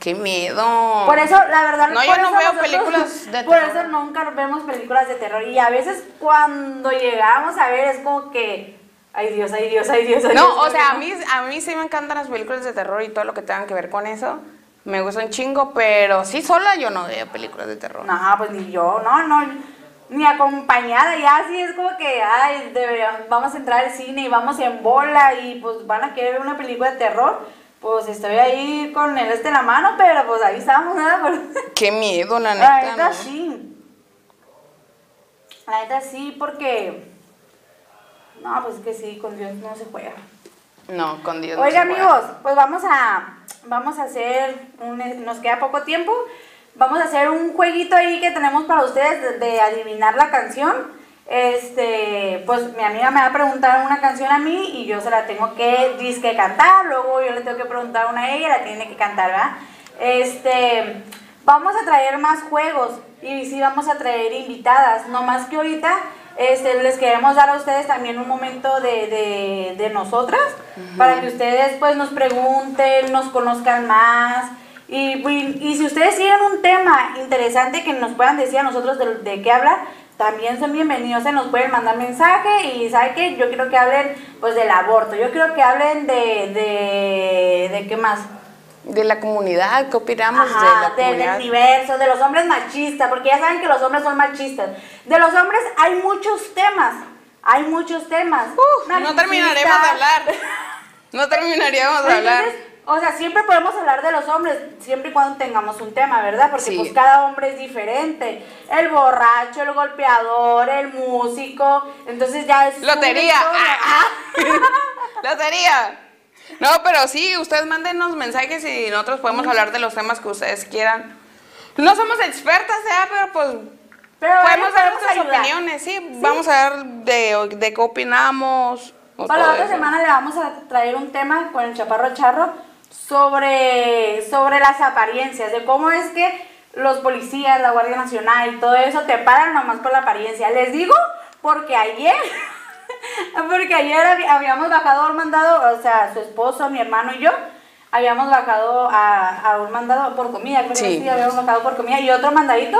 [SPEAKER 3] Qué miedo.
[SPEAKER 4] Por eso, la verdad,
[SPEAKER 3] No,
[SPEAKER 4] por
[SPEAKER 3] yo no
[SPEAKER 4] eso
[SPEAKER 3] veo películas de
[SPEAKER 4] Por
[SPEAKER 3] terror.
[SPEAKER 4] eso nunca vemos películas de terror. Y a veces cuando llegamos a ver es como que, ay Dios, ay Dios, ay Dios, ay Dios.
[SPEAKER 3] No, o sea, a mí, a mí sí me encantan las películas de terror y todo lo que tengan que ver con eso. Me gusta un chingo, pero sí sola yo no veo películas de terror.
[SPEAKER 4] No, pues ni yo, no, no. Ni acompañada, ya así es como que, ay, deberíamos- vamos a entrar al cine y vamos en bola y pues van a querer ver una película de terror. Pues estoy ahí con el este en la mano, pero pues ahí estamos, ¿no?
[SPEAKER 3] Qué miedo, la
[SPEAKER 4] La
[SPEAKER 3] neta.
[SPEAKER 4] neta
[SPEAKER 3] ¿no?
[SPEAKER 4] sí. La neta sí, porque. No, pues es que sí, con Dios no se juega.
[SPEAKER 3] No, con Dios. no
[SPEAKER 4] Oiga,
[SPEAKER 3] se juega.
[SPEAKER 4] amigos, pues vamos a. Vamos a hacer. Un, nos queda poco tiempo. Vamos a hacer un jueguito ahí que tenemos para ustedes de, de adivinar la canción. Este, pues mi amiga me va a preguntar una canción a mí y yo se la tengo que disque cantar, luego yo le tengo que preguntar una a ella y la tiene que cantar, ¿verdad? Este, vamos a traer más juegos y sí vamos a traer invitadas, no más que ahorita este, les queremos dar a ustedes también un momento de, de, de nosotras para que ustedes pues nos pregunten, nos conozcan más. Y, y- y si ustedes tienen un tema interesante que nos puedan decir a nosotros de, de qué hablar, también son bienvenidos, se nos pueden mandar mensaje y ¿sabe qué? Yo quiero que hablen pues del aborto, yo quiero que hablen de, de, de qué más.
[SPEAKER 3] De la comunidad, ¿qué opinamos de
[SPEAKER 4] Ajá,
[SPEAKER 3] la
[SPEAKER 4] del
[SPEAKER 3] comunidad?
[SPEAKER 4] universo, de los hombres machistas, porque ya saben que los hombres son machistas. De los hombres hay muchos temas, hay muchos temas.
[SPEAKER 3] Uf, no terminaremos de hablar. No terminaríamos de hablar.
[SPEAKER 4] Entonces, o sea, siempre podemos hablar de los hombres, siempre y cuando tengamos un tema, ¿verdad? Porque
[SPEAKER 3] Sí.
[SPEAKER 4] pues cada hombre es diferente. El borracho, el golpeador, el músico, entonces ya es...
[SPEAKER 3] Lotería.
[SPEAKER 4] historia.
[SPEAKER 3] Ah. Lotería. No, pero sí, ustedes mándenos mensajes y nosotros podemos hablar de los temas que ustedes quieran. No somos expertas, ¿eh? Pero pues
[SPEAKER 4] Pero
[SPEAKER 3] podemos dar nuestras
[SPEAKER 4] ayudar.
[SPEAKER 3] opiniones, sí. Vamos a ver de, de qué opinamos.
[SPEAKER 4] Para la otra semana le vamos a traer un tema con el chaparro charro sobre, sobre las apariencias, de cómo es que los policías, la Guardia Nacional y todo eso te paran nomás por la apariencia. Les digo porque ayer, porque ayer habíamos bajado a un mandado, o sea, su esposo, mi hermano y yo, habíamos bajado a, a un mandado por comida, creo que
[SPEAKER 3] Sí.
[SPEAKER 4] sí, habíamos bajado por comida y otro mandadito.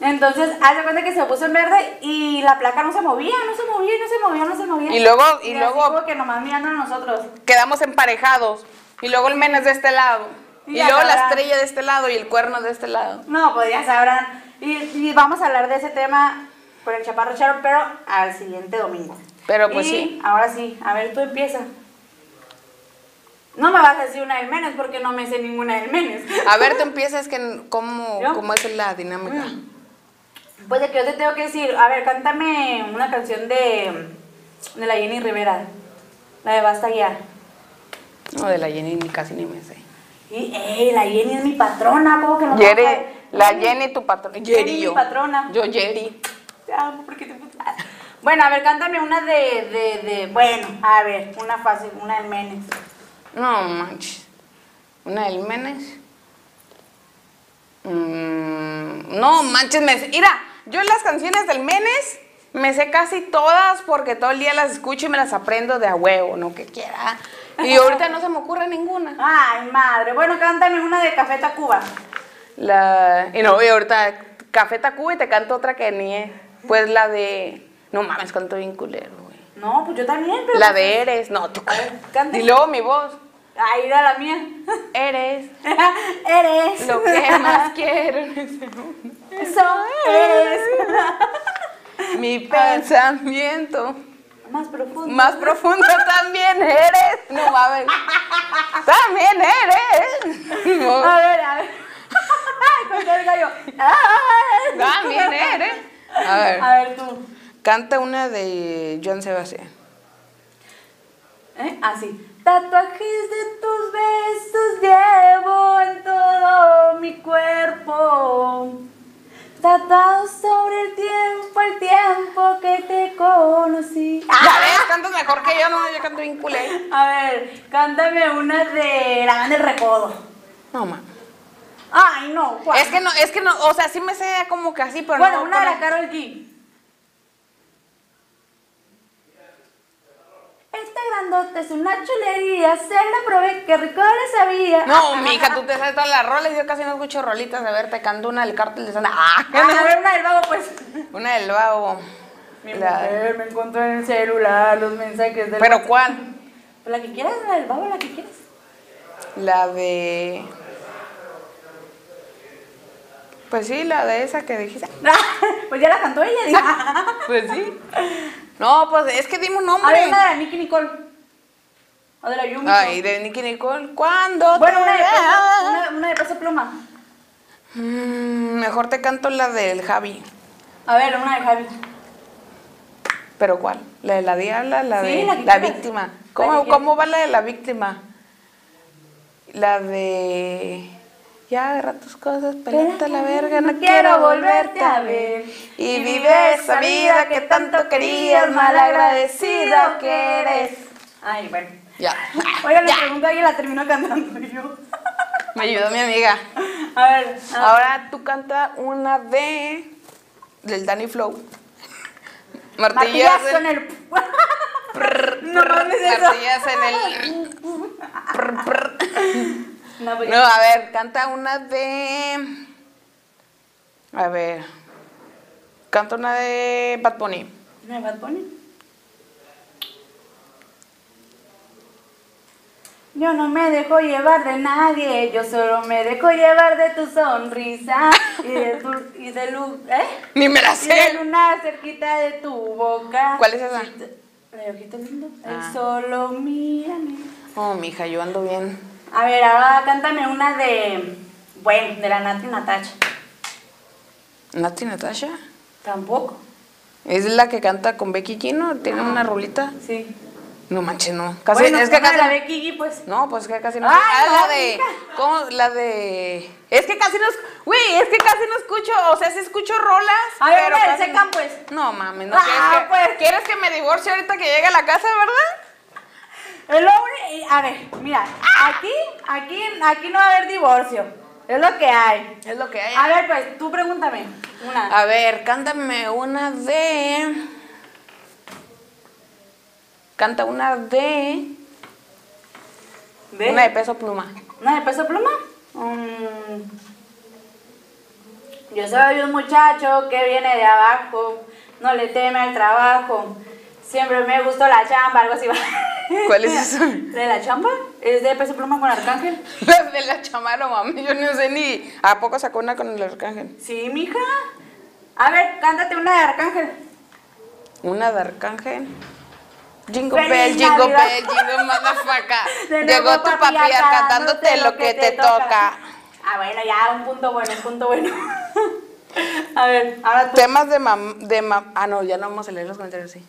[SPEAKER 4] Entonces, haz de cuenta que se puso en verde y la placa no se movía, no se movía, no se movía, no se movía.
[SPEAKER 3] Y luego- y
[SPEAKER 4] así
[SPEAKER 3] luego-
[SPEAKER 4] que nomás mirando a nosotros.
[SPEAKER 3] Quedamos emparejados. Y luego el menes de este lado.
[SPEAKER 4] Y
[SPEAKER 3] luego la estrella de este lado y el cuerno de este lado.
[SPEAKER 4] No, pues ya sabrán. Y, y vamos a hablar de ese tema con el chaparro charo, pero al siguiente domingo.
[SPEAKER 3] Pero pues
[SPEAKER 4] Y
[SPEAKER 3] sí.
[SPEAKER 4] Ahora sí, a ver, tú empieza. No me vas a decir una del Menes porque no me sé ninguna del Menes.
[SPEAKER 3] A ver, tú empiezas que cómo, cómo es la dinámica.
[SPEAKER 4] Pues de que yo te tengo que decir, a ver, cántame una canción de, de la Jenny Rivera, la de Basta Ya.
[SPEAKER 3] No, de la Jenny ni casi ni me sé.
[SPEAKER 4] Y, ey, la Jenny es mi patrona, ¿cómo que no?
[SPEAKER 3] Jerry, la Jenny tu patrona.
[SPEAKER 4] Jenny,
[SPEAKER 3] Jerry
[SPEAKER 4] mi
[SPEAKER 3] yo.
[SPEAKER 4] patrona.
[SPEAKER 3] Yo Jerry.
[SPEAKER 4] Te amo porque te Bueno, a ver, cántame una de, de, de, bueno, a ver, una fácil, una del Menes.
[SPEAKER 3] No manches. Una del Menes. Mm, no manches, me mira, yo las canciones del Menes me sé casi todas porque todo el día las escucho y me las aprendo de a huevo, no que quiera. Y ahorita no se me ocurre ninguna.
[SPEAKER 4] Ay, madre. Bueno, cántame una de Café Tacuba.
[SPEAKER 3] La, y no, y ahorita Café Tacuba y te canto otra que ni es. Pues la de. No mames, canto bien culero, güey.
[SPEAKER 4] No, pues yo también, pero.
[SPEAKER 3] La de eres. No, tú.
[SPEAKER 4] cante.
[SPEAKER 3] Y luego mi voz.
[SPEAKER 4] Ahí era la mía.
[SPEAKER 3] Eres
[SPEAKER 4] eres.
[SPEAKER 3] lo que más quiero. en ese mundo.
[SPEAKER 4] Eso eres.
[SPEAKER 3] Mi pensamiento.
[SPEAKER 4] Más profundo.
[SPEAKER 3] Más profundo también eres. No mames. También eres. No,
[SPEAKER 4] A ver, a ver. Contra el gallo.
[SPEAKER 3] También eres. A ver.
[SPEAKER 4] A ver tú.
[SPEAKER 3] Canta una de Joan Sebastián.
[SPEAKER 4] ¿Eh? Así. Tatuajes de tus besos llevo en todo mi cuerpo. Tatuados sobre el tiempo, el tiempo que te conocí.
[SPEAKER 3] Ya ves, cantas mejor que yo, no, yo canto bien culé.
[SPEAKER 4] A ver, cántame una de la banda del recodo.
[SPEAKER 3] No, mames.
[SPEAKER 4] Ay, no, ¿cuál?
[SPEAKER 3] Es que no, es que no, o sea, sí me sé como que así, pero
[SPEAKER 4] Bueno,
[SPEAKER 3] no.
[SPEAKER 4] una de la Carol G. Esta grandota es una chulería, se la probé, que rico le sabía.
[SPEAKER 3] No, mija, tú te sabes todas las rolas, yo casi no escucho rolitas. A ver, te canto una del cártel de Santa. ¡Ah!
[SPEAKER 4] Ah, a ver, una del vago, pues.
[SPEAKER 3] Una del vago.
[SPEAKER 4] Mi
[SPEAKER 3] La-
[SPEAKER 4] mujer me encontró en el celular los mensajes del
[SPEAKER 3] ¿Pero cuál?
[SPEAKER 4] Pues la que quieras, la del vago, la que quieras.
[SPEAKER 3] La de. Pues sí, la de esa que dijiste.
[SPEAKER 4] pues ya la cantó ella.
[SPEAKER 3] Pues sí. No, pues es que dime un
[SPEAKER 4] A ver,
[SPEAKER 3] nombre.
[SPEAKER 4] una de Nicky Nicole. O de la Yumi.
[SPEAKER 3] Ay, de Nicky Nicole. ¿Cuándo?
[SPEAKER 4] Bueno,
[SPEAKER 3] te
[SPEAKER 4] una de, una, una de peso pluma.
[SPEAKER 3] Mm, mejor te canto la del Javi.
[SPEAKER 4] A ver, una de Javi.
[SPEAKER 3] ¿Pero cuál? ¿La de la diabla? ¿La
[SPEAKER 4] Sí,
[SPEAKER 3] de
[SPEAKER 4] la
[SPEAKER 3] víctima? ¿Cómo. ¿Cómo va la de la víctima? La de... Ya agarra tus cosas, pelate la verga, no, quiero volverte a ver. Y vive esa vida que tanto querías, malagradecido que eres.
[SPEAKER 4] Ay, bueno.
[SPEAKER 3] Ya.
[SPEAKER 4] Oigan, la
[SPEAKER 3] Ya.
[SPEAKER 4] pregunta ya la termino cantando yo.
[SPEAKER 3] Me ayudó mi amiga.
[SPEAKER 4] A ver. ah,
[SPEAKER 3] Ahora tú canta una de... Del Danny Flow. Martillas
[SPEAKER 4] Martillazo en el.
[SPEAKER 3] No
[SPEAKER 4] mames, eso.
[SPEAKER 3] Martillas en el... Prr, prr.
[SPEAKER 4] No,
[SPEAKER 3] No, a ver, canta una de. A ver. Canta una de Bad Bunny.
[SPEAKER 4] ¿No hay Bad Bunny? Yo no me dejo llevar de nadie, yo solo me dejo llevar de tu sonrisa y de tu y de luz, ¿eh?
[SPEAKER 3] Ni me la
[SPEAKER 4] Y de
[SPEAKER 3] sé.
[SPEAKER 4] luna cerquita de tu boca.
[SPEAKER 3] ¿Cuál es esa?
[SPEAKER 4] La de ojito lindo.
[SPEAKER 3] Ah.
[SPEAKER 4] El solo mírame.
[SPEAKER 3] Oh, mija, yo ando bien.
[SPEAKER 4] A ver, ahora cántame una de, bueno, de la Nati Natacha.
[SPEAKER 3] ¿Nati Natasha?
[SPEAKER 4] Tampoco.
[SPEAKER 3] ¿Es la que canta con Becky G, no? ¿Tiene una rolita?
[SPEAKER 4] Sí.
[SPEAKER 3] No manches, no. Casi,
[SPEAKER 4] bueno,
[SPEAKER 3] es que casi.
[SPEAKER 4] la Becky G, pues.
[SPEAKER 3] No, pues que casi no. Ah,
[SPEAKER 4] no,
[SPEAKER 3] la de. ¿Cómo? La de. Es que casi no. Güey, es que casi no escucho. O sea, sí escucho rolas.
[SPEAKER 4] A ver,
[SPEAKER 3] pero casi
[SPEAKER 4] Secan,
[SPEAKER 3] no-
[SPEAKER 4] pues.
[SPEAKER 3] No mames, no.
[SPEAKER 4] Ah,
[SPEAKER 3] ¿quieres, que,
[SPEAKER 4] pues.
[SPEAKER 3] ¿Quieres que me divorcie ahorita que llegue a la casa, verdad?
[SPEAKER 4] Lo uni- a ver, mira, aquí, aquí, aquí no va a haber divorcio. Es lo que hay.
[SPEAKER 3] Es lo que hay.
[SPEAKER 4] A ver, pues, tú pregúntame. Una.
[SPEAKER 3] A ver, cántame una de. Canta una de.
[SPEAKER 4] ¿De?
[SPEAKER 3] Una de peso pluma.
[SPEAKER 4] ¿Una de peso pluma? Mm. Yo soy un muchacho que viene de abajo, no le teme al trabajo. Siempre me gustó la chamba, algo así va.
[SPEAKER 3] ¿Cuál es esa?
[SPEAKER 4] ¿De la chamba? ¿Es de peso pluma con arcángel?
[SPEAKER 3] La de la chamara, mami. Yo no sé ni. ¿A poco sacó una con el arcángel?
[SPEAKER 4] Sí, mija. A ver, cántate una de arcángel.
[SPEAKER 3] Una de arcángel.
[SPEAKER 4] Feliz
[SPEAKER 3] bell,
[SPEAKER 4] Navidad.
[SPEAKER 3] bell, motherfucker.
[SPEAKER 4] De
[SPEAKER 3] Llegó tu
[SPEAKER 4] papi,
[SPEAKER 3] cantándote lo que te toca.
[SPEAKER 4] Ah, bueno, ya, un punto bueno, un punto bueno. a ver, ahora tú.
[SPEAKER 3] Temas de mam. De mam ah, no, ya no vamos a leer los comentarios, sí.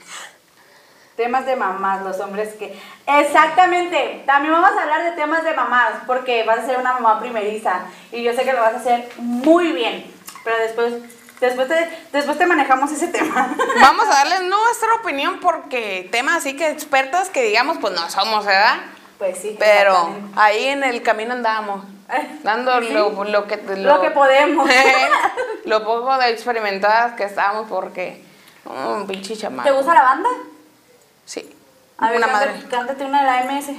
[SPEAKER 4] Temas de mamás, los hombres que... Exactamente, también vamos a hablar de temas de mamás, porque vas a ser una mamá primeriza y yo sé que lo vas a hacer muy bien, pero después, después, te, después te manejamos ese tema.
[SPEAKER 3] Vamos a darles nuestra opinión porque temas así que expertas que digamos, pues no somos, ¿verdad?
[SPEAKER 4] pues sí.
[SPEAKER 3] Pero ahí en el camino andamos, dando
[SPEAKER 4] Sí.
[SPEAKER 3] lo, lo que
[SPEAKER 4] Lo que podemos.
[SPEAKER 3] lo poco de experimentadas que estamos porque un pinche chamaco.
[SPEAKER 4] ¿Te gusta la banda?
[SPEAKER 3] Sí.
[SPEAKER 4] A ver,
[SPEAKER 3] una
[SPEAKER 4] cántate,
[SPEAKER 3] madre.
[SPEAKER 4] cántate una de la MS.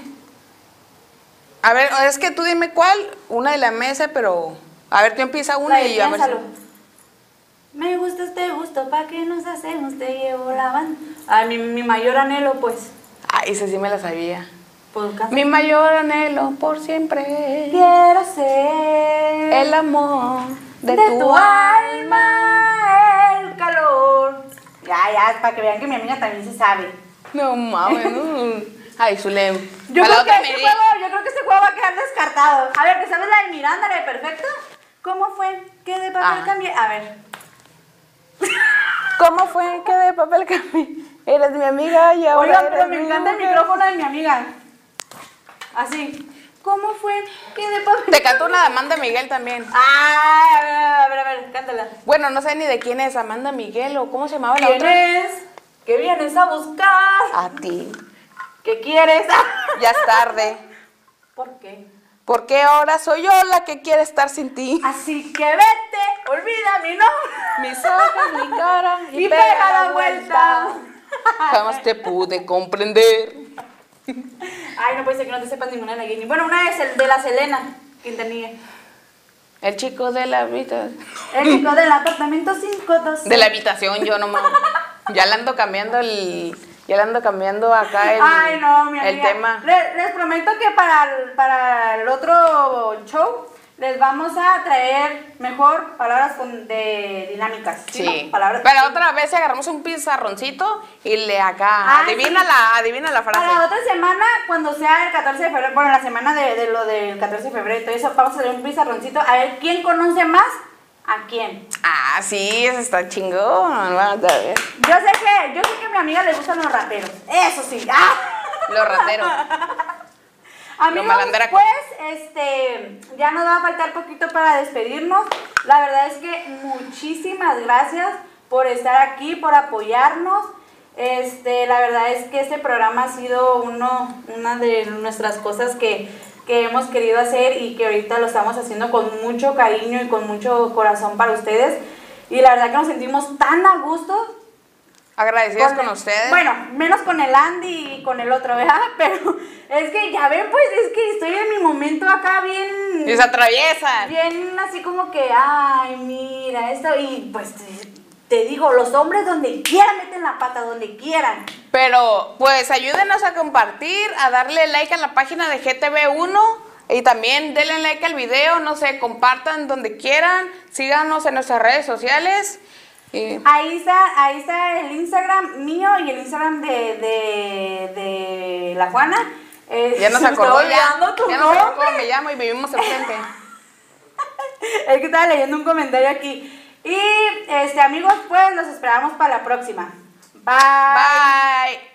[SPEAKER 3] A ver, es que tú dime cuál, una de la mesa, pero a ver, tú empieza una
[SPEAKER 4] La
[SPEAKER 3] y a ver. si-.
[SPEAKER 4] Me gustas, te gustas, agosto, ¿para qué nos hacemos? Te llevo la banda. Ay, mi, mi mayor anhelo, pues.
[SPEAKER 3] Ay, esa sí me la sabía.
[SPEAKER 4] pues.
[SPEAKER 3] Mi mayor anhelo por siempre.
[SPEAKER 4] Quiero ser
[SPEAKER 3] El amor de,
[SPEAKER 4] de
[SPEAKER 3] tu,
[SPEAKER 4] tu
[SPEAKER 3] alma,
[SPEAKER 4] el calor. Ya, ya, para que vean que mi amiga también se sabe.
[SPEAKER 3] No mames. no. Ay, Zulem.
[SPEAKER 4] Yo creo, que este juego, yo creo que este juego va a quedar descartado. A ver, ¿te sabes la de Miranda, la de Perfecto? ¿Cómo fue? ¿Qué de papel
[SPEAKER 3] Ah.
[SPEAKER 4] cambié? A ver.
[SPEAKER 3] ¿Cómo fue que de papel cambié? Eres mi amiga y ahora
[SPEAKER 4] Oigan, pero me encanta el micrófono de mi amiga. Así. ¿Cómo fue? ¿Qué de papel
[SPEAKER 3] Te canto una de Amanda Miguel también.
[SPEAKER 4] Ay, a ver, a ver, a ver, cántala.
[SPEAKER 3] Bueno, no sé ni de quién es Amanda Miguel o cómo se llamaba la
[SPEAKER 4] ¿Quién
[SPEAKER 3] otra.
[SPEAKER 4] es? ¿Qué vienes a buscar?
[SPEAKER 3] A ti.
[SPEAKER 4] ¿Qué quieres?
[SPEAKER 3] Ya es tarde.
[SPEAKER 4] ¿Por qué?
[SPEAKER 3] Porque ahora soy yo la que quiere estar sin ti.
[SPEAKER 4] Así que vete, olvida mi nombre.
[SPEAKER 3] Mis ojos, mi cara y,
[SPEAKER 4] Y pega la vuelta.
[SPEAKER 3] Jamás te pude comprender.
[SPEAKER 4] Ay, no puede ser que no te sepas ninguna de la Guinea. Bueno, una es el de la Selena, Quintanilla.
[SPEAKER 3] El chico de la habitación.
[SPEAKER 4] El chico del apartamento 512.
[SPEAKER 3] De la habitación, yo nomás. Ya le ando cambiando el. Ya le ando cambiando acá el,
[SPEAKER 4] Ay, no, mi amiga.
[SPEAKER 3] el tema.
[SPEAKER 4] Le- Les, prometo que para el, para el otro show les vamos a traer mejor palabras con, de dinámicas.
[SPEAKER 3] Sí.
[SPEAKER 4] no? Palabras
[SPEAKER 3] Pero otra vez agarramos un pizarroncito y le acá.
[SPEAKER 4] Ah,
[SPEAKER 3] adivina
[SPEAKER 4] sí.
[SPEAKER 3] la, adivina la frase.
[SPEAKER 4] Para la otra semana, cuando sea el 14 de febrero, bueno, la semana de, de lo del 14 de febrero y todo eso, vamos a hacer un pizarroncito a ver quién conoce más a quién.
[SPEAKER 3] Ah, sí, eso está chingón. Vamos a ver.
[SPEAKER 4] Yo sé que, yo sé que a mi amiga le gustan los raperos. Eso sí. ¡Ah!
[SPEAKER 3] Los rateros.
[SPEAKER 4] Amigos, pues, este, ya nos va a faltar poquito para despedirnos. La verdad es que muchísimas gracias por estar aquí, por apoyarnos. Este, la verdad es que este programa ha sido uno, una de nuestras cosas que, que hemos querido hacer y que ahorita lo estamos haciendo con mucho cariño y con mucho corazón para ustedes. Y la verdad que nos sentimos tan a gusto
[SPEAKER 3] Agradecidos
[SPEAKER 4] con
[SPEAKER 3] con
[SPEAKER 4] el-
[SPEAKER 3] ustedes.
[SPEAKER 4] Bueno, menos con el Andy y con el otro, ¿verdad? Pero es que ya ven, pues es que estoy en mi momento acá bien.
[SPEAKER 3] Y se atraviesan.
[SPEAKER 4] Bien así como que, ay, mira, esto. Y pues te, digo, los hombres donde quieran meten la pata, donde quieran.
[SPEAKER 3] Pero pues ayúdenos a compartir, a darle like a la página de GTV1 y también denle like al video, no sé, compartan donde quieran, síganos en nuestras redes sociales. Y
[SPEAKER 4] Ahí está, ahí está el Instagram mío y el Instagram de, de, de la Juana. Eh,
[SPEAKER 3] ya nos acordó, ya, ya nos acordó cómo me llamo y vivimos enfrente.
[SPEAKER 4] Es que estaba leyendo un comentario aquí. Y este amigos, pues los esperamos para la próxima. Bye.
[SPEAKER 3] Bye.